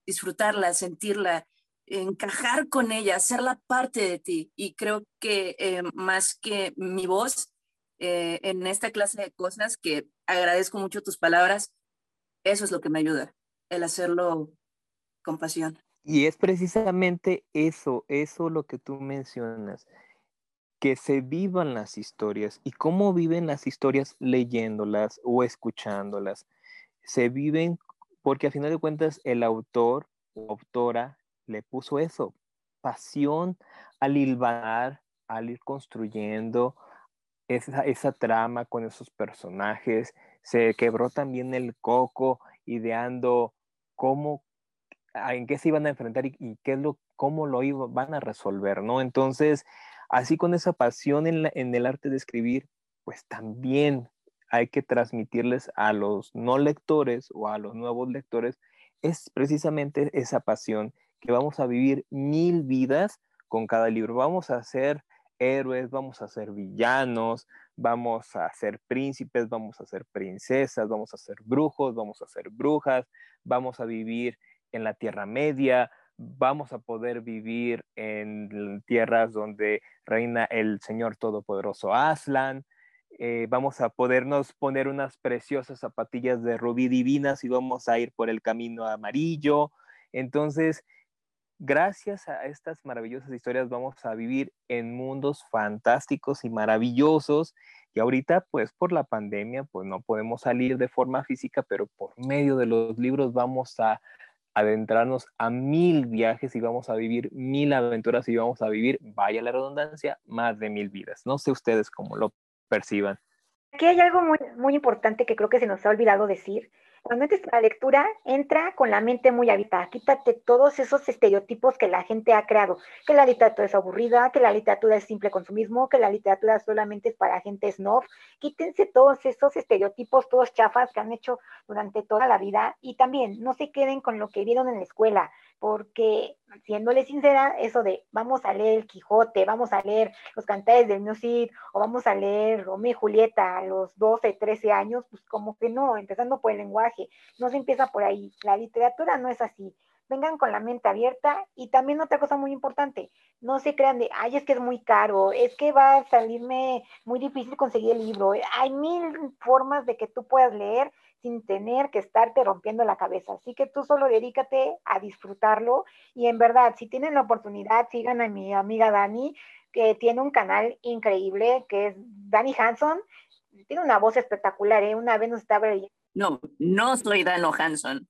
disfrutarla, sentirla, encajar con ella, hacerla parte de ti. Y creo que eh, más que mi voz, eh, en esta clase de cosas que agradezco mucho tus palabras. Eso es lo que me ayuda, el hacerlo con pasión. Y es precisamente eso, eso lo que tú mencionas, que se vivan las historias. ¿Y cómo viven las historias leyéndolas o escuchándolas? Se viven porque a final de cuentas el autor o autora le puso eso, pasión al hilvanar, al ir construyendo, esa, esa trama con esos personajes, se quebró también el coco ideando cómo, en qué se iban a enfrentar y, qué es lo, cómo lo iban, van a resolver, ¿no? Entonces, así con esa pasión en, el arte de escribir, pues también hay que transmitirles a los no lectores o a los nuevos lectores, es precisamente esa pasión que vamos a vivir mil vidas con cada libro. Vamos a hacer héroes, vamos a ser villanos, vamos a ser príncipes, vamos a ser princesas, vamos a ser brujos, vamos a ser brujas, vamos a vivir en la Tierra Media, vamos a poder vivir en tierras donde reina el Señor Todopoderoso Aslan, eh, vamos a podernos poner unas preciosas zapatillas de rubí divinas y vamos a ir por el camino amarillo. Entonces, gracias a estas maravillosas historias vamos a vivir en mundos fantásticos y maravillosos y ahorita pues por la pandemia pues no podemos salir de forma física, pero por medio de los libros vamos a adentrarnos a mil viajes y vamos a vivir mil aventuras y vamos a vivir, vaya la redundancia, más de mil vidas. No sé ustedes cómo lo perciban. Aquí hay algo muy, muy importante que creo que se nos ha olvidado decir cuando entres a la lectura, entra con la mente muy abierta, quítate todos esos estereotipos que la gente ha creado, que la literatura es aburrida, que la literatura es simple consumismo, que la literatura solamente es para gente snob, quítense todos esos estereotipos, todos chafas que han hecho durante toda la vida y también no se queden con lo que vieron en la escuela, porque siéndole sincera, eso de vamos a leer el Quijote, vamos a leer los cantares del Cid, o vamos a leer Romeo y Julieta a los 12, 13 años, pues como que no, empezando por el lenguaje, no se empieza por ahí. La literatura no es así. Vengan con la mente abierta y también otra cosa muy importante, no se crean de, ay, es que es muy caro, es que va a salirme muy difícil conseguir el libro. Hay mil formas de que tú puedas leer sin tener que estarte rompiendo la cabeza. Así que tú solo dedícate a disfrutarlo y en verdad, si tienen la oportunidad, sigan a mi amiga Dani, que tiene un canal increíble, que es Dani Hanson. Tiene una voz espectacular, ¿eh? Una vez nos estaba leyendo. No, no soy Dano Hanson.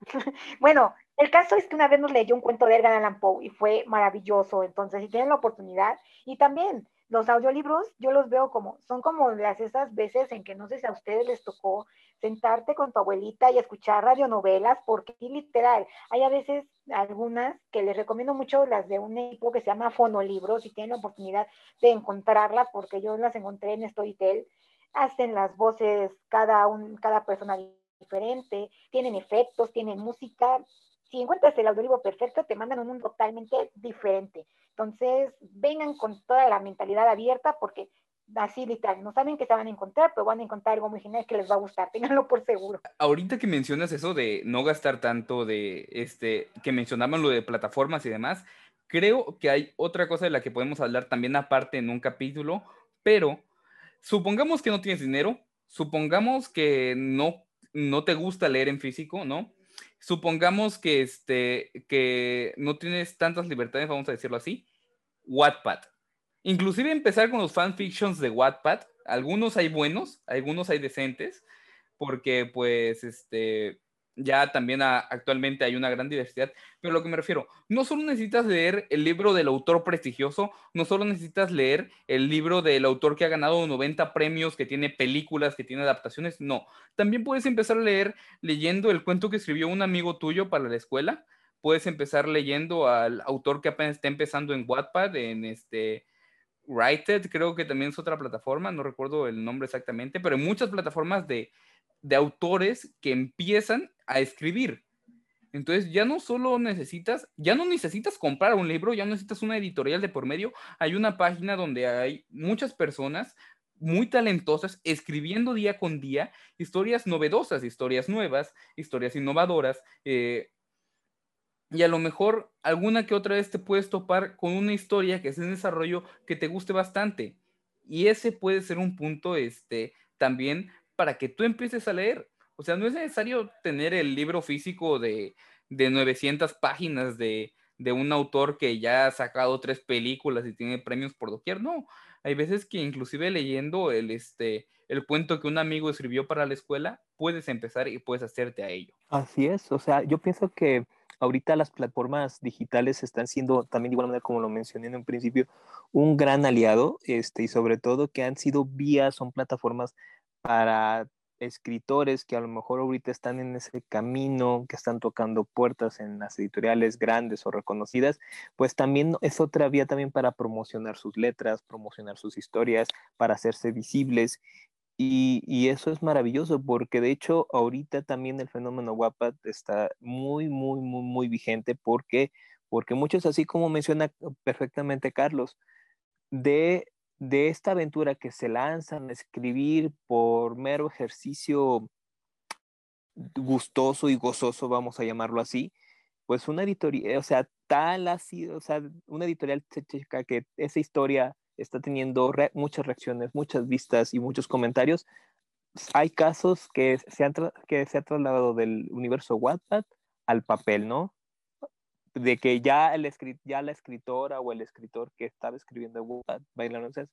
bueno, el caso es que una vez nos leyó un cuento de Edgar Allan Poe y fue maravilloso. Entonces, si tienen la oportunidad, y también los audiolibros, yo los veo como, son como las esas veces en que no sé si a ustedes les tocó sentarte con tu abuelita y escuchar radionovelas, porque literal, hay a veces algunas que les recomiendo mucho, las de un equipo que se llama Fonolibros, si tienen la oportunidad de encontrarlas, porque yo las encontré en Storytel, hacen las voces cada, un, cada persona diferente, tienen efectos, tienen música. Si encuentras el audiolibro perfecto, te mandan un mundo totalmente diferente. Entonces, vengan con toda la mentalidad abierta porque así literal, no saben qué se van a encontrar, pero van a encontrar algo muy genial que les va a gustar, ténganlo por seguro. Ahorita que mencionas eso de no gastar tanto, de este, que mencionaban lo de plataformas y demás, creo que hay otra cosa de la que podemos hablar también aparte en un capítulo, pero supongamos que no tienes dinero, supongamos que no, no te gusta leer en físico, ¿no? Supongamos que, este, que no tienes tantas libertades, vamos a decirlo así, Wattpad. Inclusive empezar con los fanfictions de Wattpad, algunos hay buenos, algunos hay decentes, porque pues este ya también actualmente hay una gran diversidad, pero lo que me refiero, no solo necesitas leer el libro del autor prestigioso, no solo necesitas leer el libro del autor que ha ganado 90 premios, que tiene películas, que tiene adaptaciones, no, también puedes empezar a leer leyendo el cuento que escribió un amigo tuyo para la escuela, puedes empezar leyendo al autor que apenas está empezando en Wattpad, en este Writed, creo que también es otra plataforma, no recuerdo el nombre exactamente, pero hay muchas plataformas de, de autores que empiezan a escribir. Entonces ya no solo necesitas, ya no necesitas comprar un libro, ya no necesitas una editorial de por medio, hay una página donde hay muchas personas muy talentosas escribiendo día con día historias novedosas, historias nuevas, historias innovadoras, eh, y a lo mejor alguna que otra vez te puedes topar con una historia que es en desarrollo que te guste bastante. Y ese puede ser un punto este, también para que tú empieces a leer. O sea, no es necesario tener el libro físico de, de 900 páginas de, de un autor que ya ha sacado tres películas y tiene premios por doquier. No, hay veces que inclusive leyendo el, este, el cuento que un amigo escribió para la escuela, puedes empezar y puedes hacerte a ello. Así es, o sea, yo pienso que ahorita las plataformas digitales están siendo también de igual manera como lo mencioné en un principio un gran aliado este y sobre todo que han sido vías son plataformas para escritores que a lo mejor ahorita están en ese camino, que están tocando puertas en las editoriales grandes o reconocidas, pues también es otra vía también para promocionar sus letras, promocionar sus historias, para hacerse visibles. Y, eso es maravilloso porque de hecho ahorita también el fenómeno Wattpad está muy, muy, muy, muy vigente porque, porque muchos, así como menciona perfectamente Carlos, de, de esta aventura que se lanzan a escribir por mero ejercicio gustoso y gozoso, vamos a llamarlo así, pues una editorial, o sea, tal así, o sea, una editorial checa que esa historia está teniendo muchas reacciones, muchas vistas y muchos comentarios. Hay casos que se han, que se ha trasladado del universo Wattpad al papel, ¿no? De que ya, el ya la escritora o el escritor que estaba escribiendo Wattpad,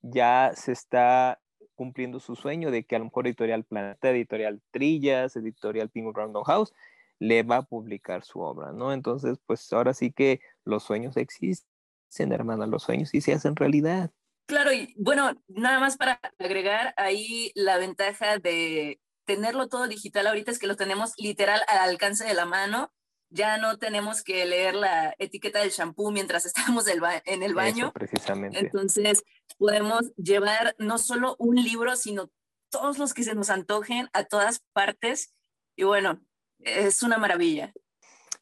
ya se está cumpliendo su sueño de que a lo mejor Editorial Planeta, Editorial Trillas, Editorial Penguin Random House le va a publicar su obra, ¿no? Entonces, pues ahora sí que los sueños existen hermana, los sueños y se hacen realidad. Claro, y bueno, nada más para agregar ahí la ventaja de tenerlo todo digital ahorita es que lo tenemos literal al alcance de la mano. Ya no tenemos que leer la etiqueta del shampoo mientras estamos en el baño. precisamente. Entonces, podemos llevar no solo un libro, sino todos los que se nos antojen a todas partes. Y bueno, es una maravilla.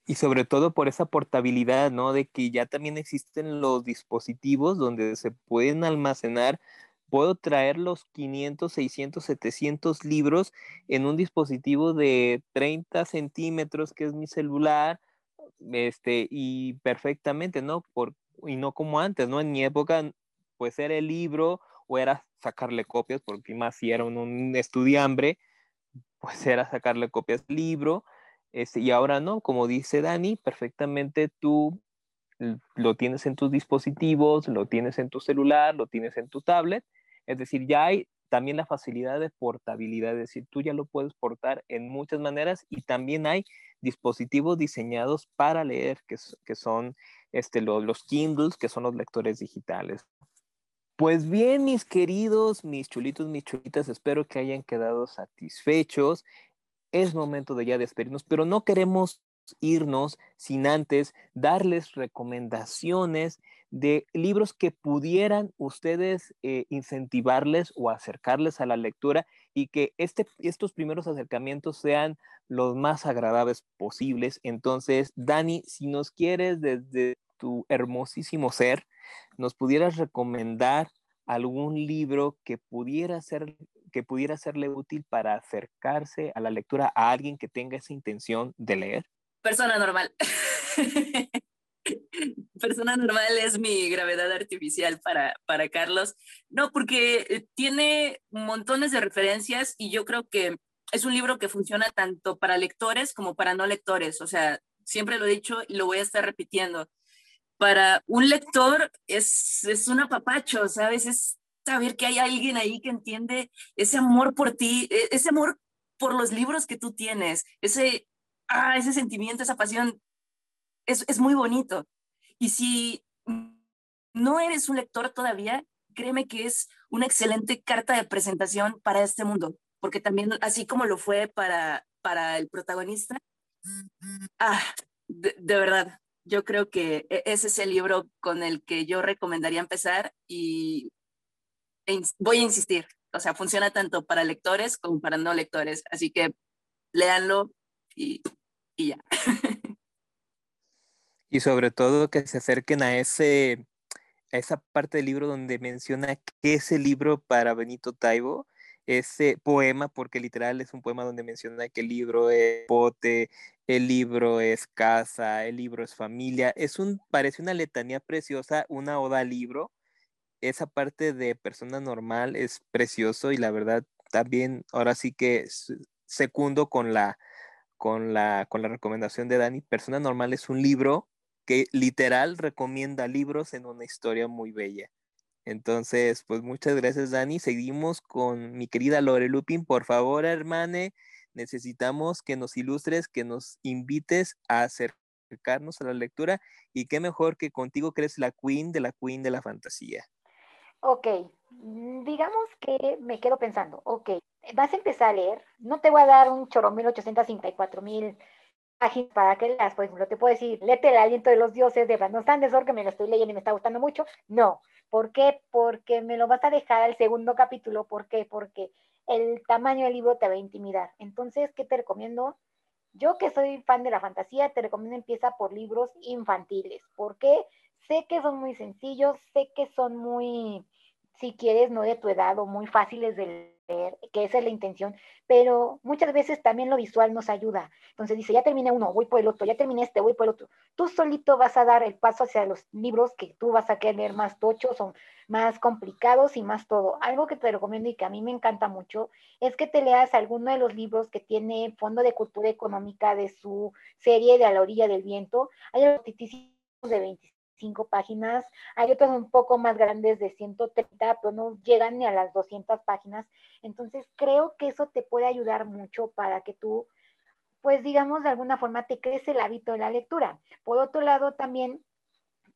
Y sobre todo por esa portabilidad, ¿no? De que ya también existen los dispositivos donde se pueden almacenar. Puedo traer los 500, 600, 700 libros en un dispositivo de 30 centímetros, que es mi celular, este, y perfectamente, ¿no? Por, y no como antes, ¿no? En mi época, pues era el libro o era sacarle copias, porque más si era un, un estudiambre, pues era sacarle copias al libro este, y ahora no, como dice Dani, perfectamente tú lo tienes en tus dispositivos, lo tienes en tu celular, lo tienes en tu tablet. Es decir, ya hay también la facilidad de portabilidad, es decir, tú ya lo puedes portar en muchas maneras y también hay dispositivos diseñados para leer, que, son este, los, los Kindles, que son los lectores digitales. Pues bien, mis queridos, mis chulitos, mis chulitas, espero que hayan quedado satisfechos es momento de ya despedirnos, pero no queremos irnos sin antes darles recomendaciones de libros que pudieran ustedes eh, incentivarles o acercarles a la lectura y que este, estos primeros acercamientos sean los más agradables posibles. Entonces, Dani, si nos quieres desde tu hermosísimo ser, nos pudieras recomendar algún libro que pudiera ser que pudiera serle útil para acercarse a la lectura a alguien que tenga esa intención de leer? Persona normal. Persona normal es mi gravedad artificial para, para Carlos. No, porque eh, tiene montones de referencias y yo creo que es un libro que funciona tanto para lectores como para no lectores. O sea, siempre lo he dicho y lo voy a estar repitiendo. Para un lector es, es un apapacho, ¿sabes? Es saber que hay alguien ahí que entiende ese amor por ti, e, ese amor por los libros que tú tienes, ese, ah, ese sentimiento, esa pasión, es, es muy bonito. Y si no eres un lector todavía, créeme que es una excelente carta de presentación para este mundo, porque también, así como lo fue para, para el protagonista, ah, de, verdad, yo creo que e, ese es el libro con el que yo recomendaría empezar y voy a insistir, o sea, funciona tanto para lectores como para no lectores, así que léanlo y, y ya. Y sobre todo que se acerquen a ese a esa parte del libro donde menciona que es el libro para Benito Taibo, ese poema, porque literal es un poema donde menciona que el libro es pote, el libro es casa, el libro es familia, es un, parece una letanía preciosa, una oda al libro, esa parte de persona normal es precioso y la verdad también ahora sí que secundo con la, con la, con la recomendación de Dani. Persona normal es un libro que literal recomienda libros en una historia muy bella. Entonces, pues muchas gracias Dani. Seguimos con mi querida Lore Lupin. Por favor, hermane, necesitamos que nos ilustres, que nos invites a acercarnos a la lectura y qué mejor que contigo que eres la queen de la queen de la fantasía. Ok, mm, digamos que me quedo pensando, ok, vas a empezar a leer, no te voy a dar un chorro mil ochocientos mil páginas para que leas, por ejemplo, te puedo decir, léete el aliento de los dioses de Brandon Sanderson, que me lo estoy leyendo y me está gustando mucho, no, ¿por qué? Porque me lo vas a dejar al segundo capítulo, ¿por qué? Porque el tamaño del libro te va a intimidar. Entonces, ¿qué te recomiendo? Yo que soy fan de la fantasía, te recomiendo empieza por libros infantiles. ¿Por qué? Sé que son muy sencillos, sé que son muy, si quieres, no de tu edad o muy fáciles de leer, que esa es la intención, pero muchas veces también lo visual nos ayuda. Entonces dice, ya terminé uno, voy por el otro, ya terminé este, voy por el otro. Tú solito vas a dar el paso hacia los libros que tú vas a querer leer más tochos o más complicados y más todo. Algo que te recomiendo y que a mí me encanta mucho es que te leas alguno de los libros que tiene Fondo de Cultura Económica de su serie de A la orilla del viento. Hay de 25 cinco páginas. Hay otras un poco más grandes de 130, pero no llegan ni a las 200 páginas. Entonces, creo que eso te puede ayudar mucho para que tú, pues digamos, de alguna forma te crece el hábito de la lectura. Por otro lado, también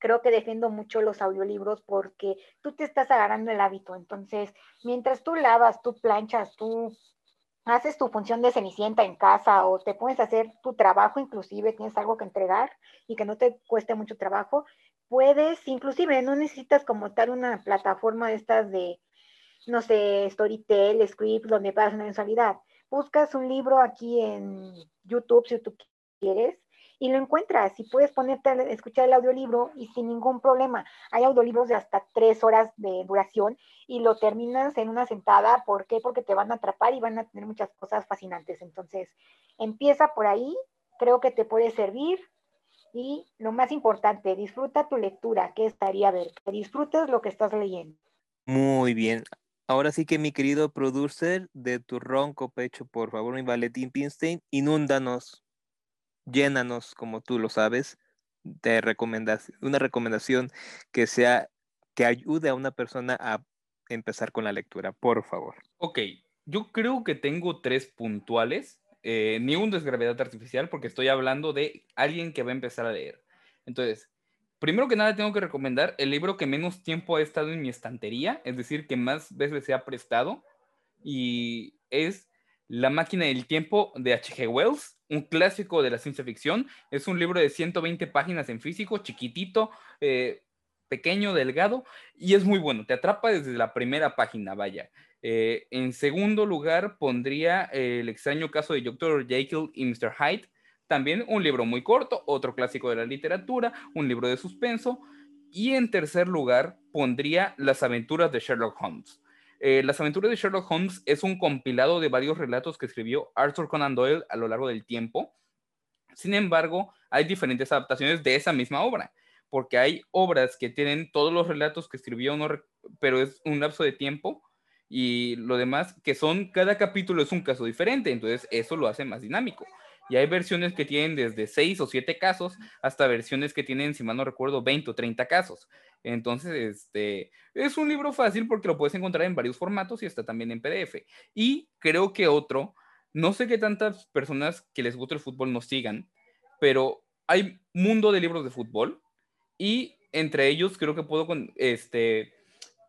creo que defiendo mucho los audiolibros porque tú te estás agarrando el hábito. Entonces, mientras tú lavas, tú planchas, tú haces tu función de cenicienta en casa o te pones a hacer tu trabajo, inclusive tienes algo que entregar y que no te cueste mucho trabajo, puedes, inclusive no necesitas como tal una plataforma de estas de, no sé, Storytel, Script, donde pagas una mensualidad. Buscas un libro aquí en YouTube si tú quieres y lo encuentras y puedes ponerte a escuchar el audiolibro y sin ningún problema. Hay audiolibros de hasta tres horas de duración y lo terminas en una sentada. ¿Por qué? Porque te van a atrapar y van a tener muchas cosas fascinantes. Entonces, empieza por ahí, creo que te puede servir. Y lo más importante, disfruta tu lectura, que estaría ver, que disfrutes lo que estás leyendo. Muy bien. Ahora sí que mi querido producer de tu ronco pecho, por favor, mi Valentín Pinstein, inúndanos llénanos, como tú lo sabes, de recomendación, una recomendación que sea, que ayude a una persona a empezar con la lectura, por favor. Ok, yo creo que tengo tres puntuales, eh, ni un es gravedad artificial, porque estoy hablando de alguien que va a empezar a leer. Entonces, primero que nada tengo que recomendar el libro que menos tiempo ha estado en mi estantería, es decir, que más veces se ha prestado, y es La máquina del tiempo de H.G. Wells un clásico de la ciencia ficción. Es un libro de 120 páginas en físico, chiquitito, eh, pequeño, delgado, y es muy bueno. Te atrapa desde la primera página, vaya. Eh, en segundo lugar, pondría El extraño caso de Dr. Jekyll y Mr. Hyde. También un libro muy corto, otro clásico de la literatura, un libro de suspenso. Y en tercer lugar, pondría Las aventuras de Sherlock Holmes. Eh, Las aventuras de Sherlock Holmes es un compilado de varios relatos que escribió Arthur Conan Doyle a lo largo del tiempo. Sin embargo, hay diferentes adaptaciones de esa misma obra, porque hay obras que tienen todos los relatos que escribió, pero es un lapso de tiempo, y lo demás que son, cada capítulo es un caso diferente, entonces eso lo hace más dinámico. Y hay versiones que tienen desde 6 o 7 casos hasta versiones que tienen, si mal no recuerdo, 20 o 30 casos. Entonces, este, es un libro fácil porque lo puedes encontrar en varios formatos y está también en PDF. Y creo que otro, no sé qué tantas personas que les gusta el fútbol nos sigan, pero hay mundo de libros de fútbol y entre ellos creo que puedo, este,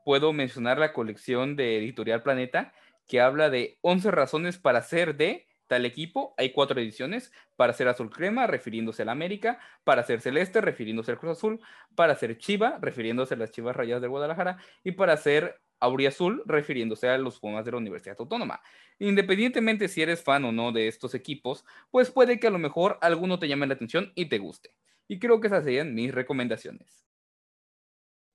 puedo mencionar la colección de Editorial Planeta que habla de 11 razones para ser de tal equipo, hay cuatro ediciones, para ser azul crema, refiriéndose a la América, para ser celeste, refiriéndose al Cruz Azul, para ser chiva, refiriéndose a las chivas rayadas de Guadalajara, y para ser auriazul, refiriéndose a los Pumas de la Universidad Autónoma. Independientemente si eres fan o no de estos equipos, pues puede que a lo mejor alguno te llame la atención y te guste. Y creo que esas serían mis recomendaciones.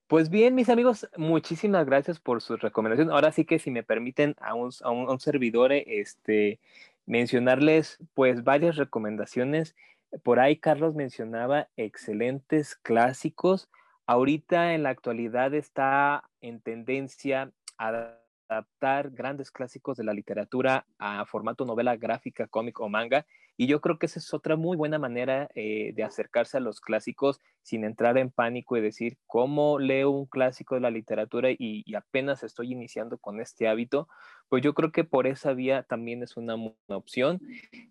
Pues bien, mis amigos, muchísimas gracias por sus recomendaciones. Ahora sí que si me permiten a un, servidor, este, mencionarles pues varias recomendaciones. Por ahí Carlos mencionaba excelentes clásicos. Ahorita en la actualidad está en tendencia a adaptar grandes clásicos de la literatura a formato novela gráfica, cómic o manga. Y yo creo que esa es otra muy buena manera eh, de acercarse a los clásicos sin entrar en pánico y decir, ¿cómo leo un clásico de la literatura y, apenas estoy iniciando con este hábito? Pues yo creo que por esa vía también es una, opción.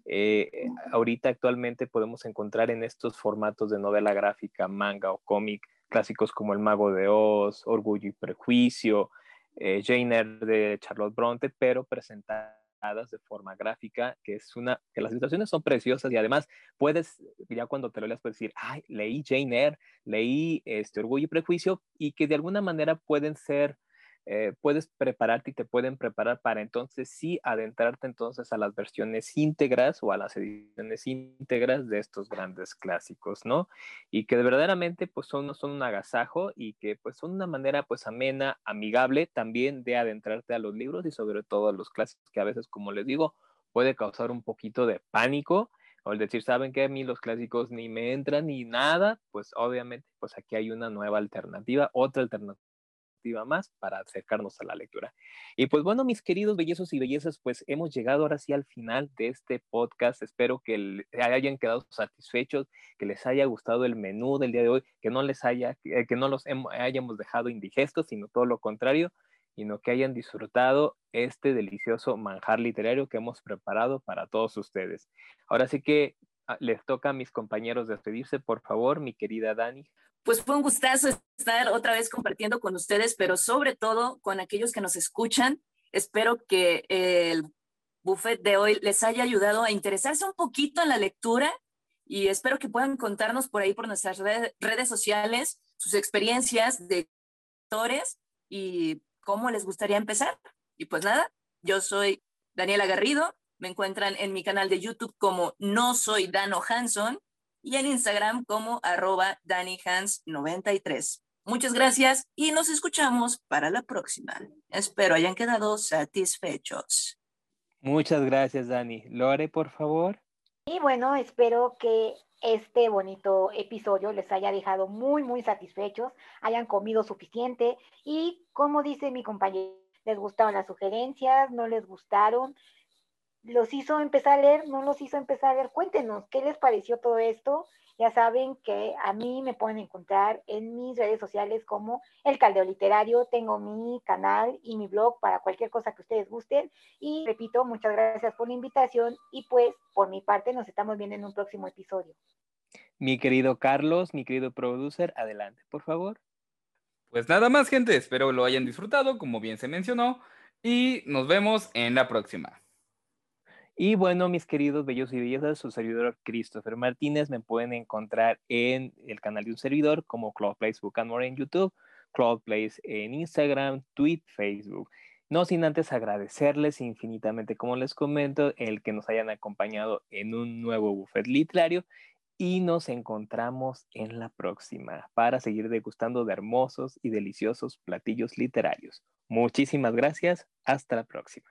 Eh, ahorita actualmente podemos encontrar en estos formatos de novela gráfica, manga o cómic, clásicos como El Mago de Oz, Orgullo y Prejuicio, eh, Jane Eyre de Charlotte Bronte, pero presentadas de forma gráfica, que es una, que las situaciones son preciosas y además puedes, ya cuando te lo leas, puedes decir, ay, leí Jane Eyre, leí este Orgullo y Prejuicio, y que de alguna manera pueden ser eh, puedes prepararte y te pueden preparar para entonces sí adentrarte entonces a las versiones íntegras o a las ediciones íntegras de estos grandes clásicos, ¿no? Y que verdaderamente pues son, son un agasajo y que pues son una manera pues amena, amigable también de adentrarte a los libros y sobre todo a los clásicos que a veces, como les digo, puede causar un poquito de pánico o el decir, ¿saben que A mí los clásicos ni me entran ni nada, pues obviamente, pues aquí hay una nueva alternativa, otra alternativa más para acercarnos a la lectura. Y pues bueno, mis queridos bellezos y bellezas, pues hemos llegado ahora sí al final de este podcast. Espero que hayan quedado satisfechos, que les haya gustado el menú del día de hoy, que no les haya, que no los hayamos dejado indigestos, sino todo lo contrario, sino que hayan disfrutado este delicioso manjar literario que hemos preparado para todos ustedes. Ahora sí que ah, les toca a mis compañeros despedirse, por favor, mi querida Dani pues fue un gustazo estar otra vez compartiendo con ustedes, pero sobre todo con aquellos que nos escuchan. Espero que el buffet de hoy les haya ayudado a interesarse un poquito en la lectura y espero que puedan contarnos por ahí por nuestras redes sociales sus experiencias de lectores y cómo les gustaría empezar. Y pues nada, yo soy Daniela Garrido, me encuentran en mi canal de YouTube como No Soy Dano Hanson y en Instagram como arroba DaniHans93. Muchas gracias y nos escuchamos para la próxima. Espero hayan quedado satisfechos. Muchas gracias, Dani. Lore, por favor. Y bueno, espero que este bonito episodio les haya dejado muy, muy satisfechos, hayan comido suficiente y como dice mi compañero, les gustaron las sugerencias, no les gustaron, los hizo empezar a leer, no los hizo empezar a leer. Cuéntenos, ¿qué les pareció todo esto? Ya saben que a mí me pueden encontrar en mis redes sociales como El Caldeo Literario. Tengo mi canal y mi blog para cualquier cosa que ustedes gusten. Y repito, muchas gracias por la invitación y pues por mi parte nos estamos viendo en un próximo episodio. Mi querido Carlos, mi querido producer, adelante, por favor. Pues nada más, gente. Espero lo hayan disfrutado, como bien se mencionó. Y nos vemos en la próxima. Y bueno, mis queridos bellos y bellezas, su servidor Christopher Martínez me pueden encontrar en el canal de un servidor como Cloud Place Book and More en YouTube, Cloud Place en Instagram, Twitter, Facebook. No sin antes agradecerles infinitamente, como les comento, el que nos hayan acompañado en un nuevo buffet literario y nos encontramos en la próxima para seguir degustando de hermosos y deliciosos platillos literarios. Muchísimas gracias. Hasta la próxima.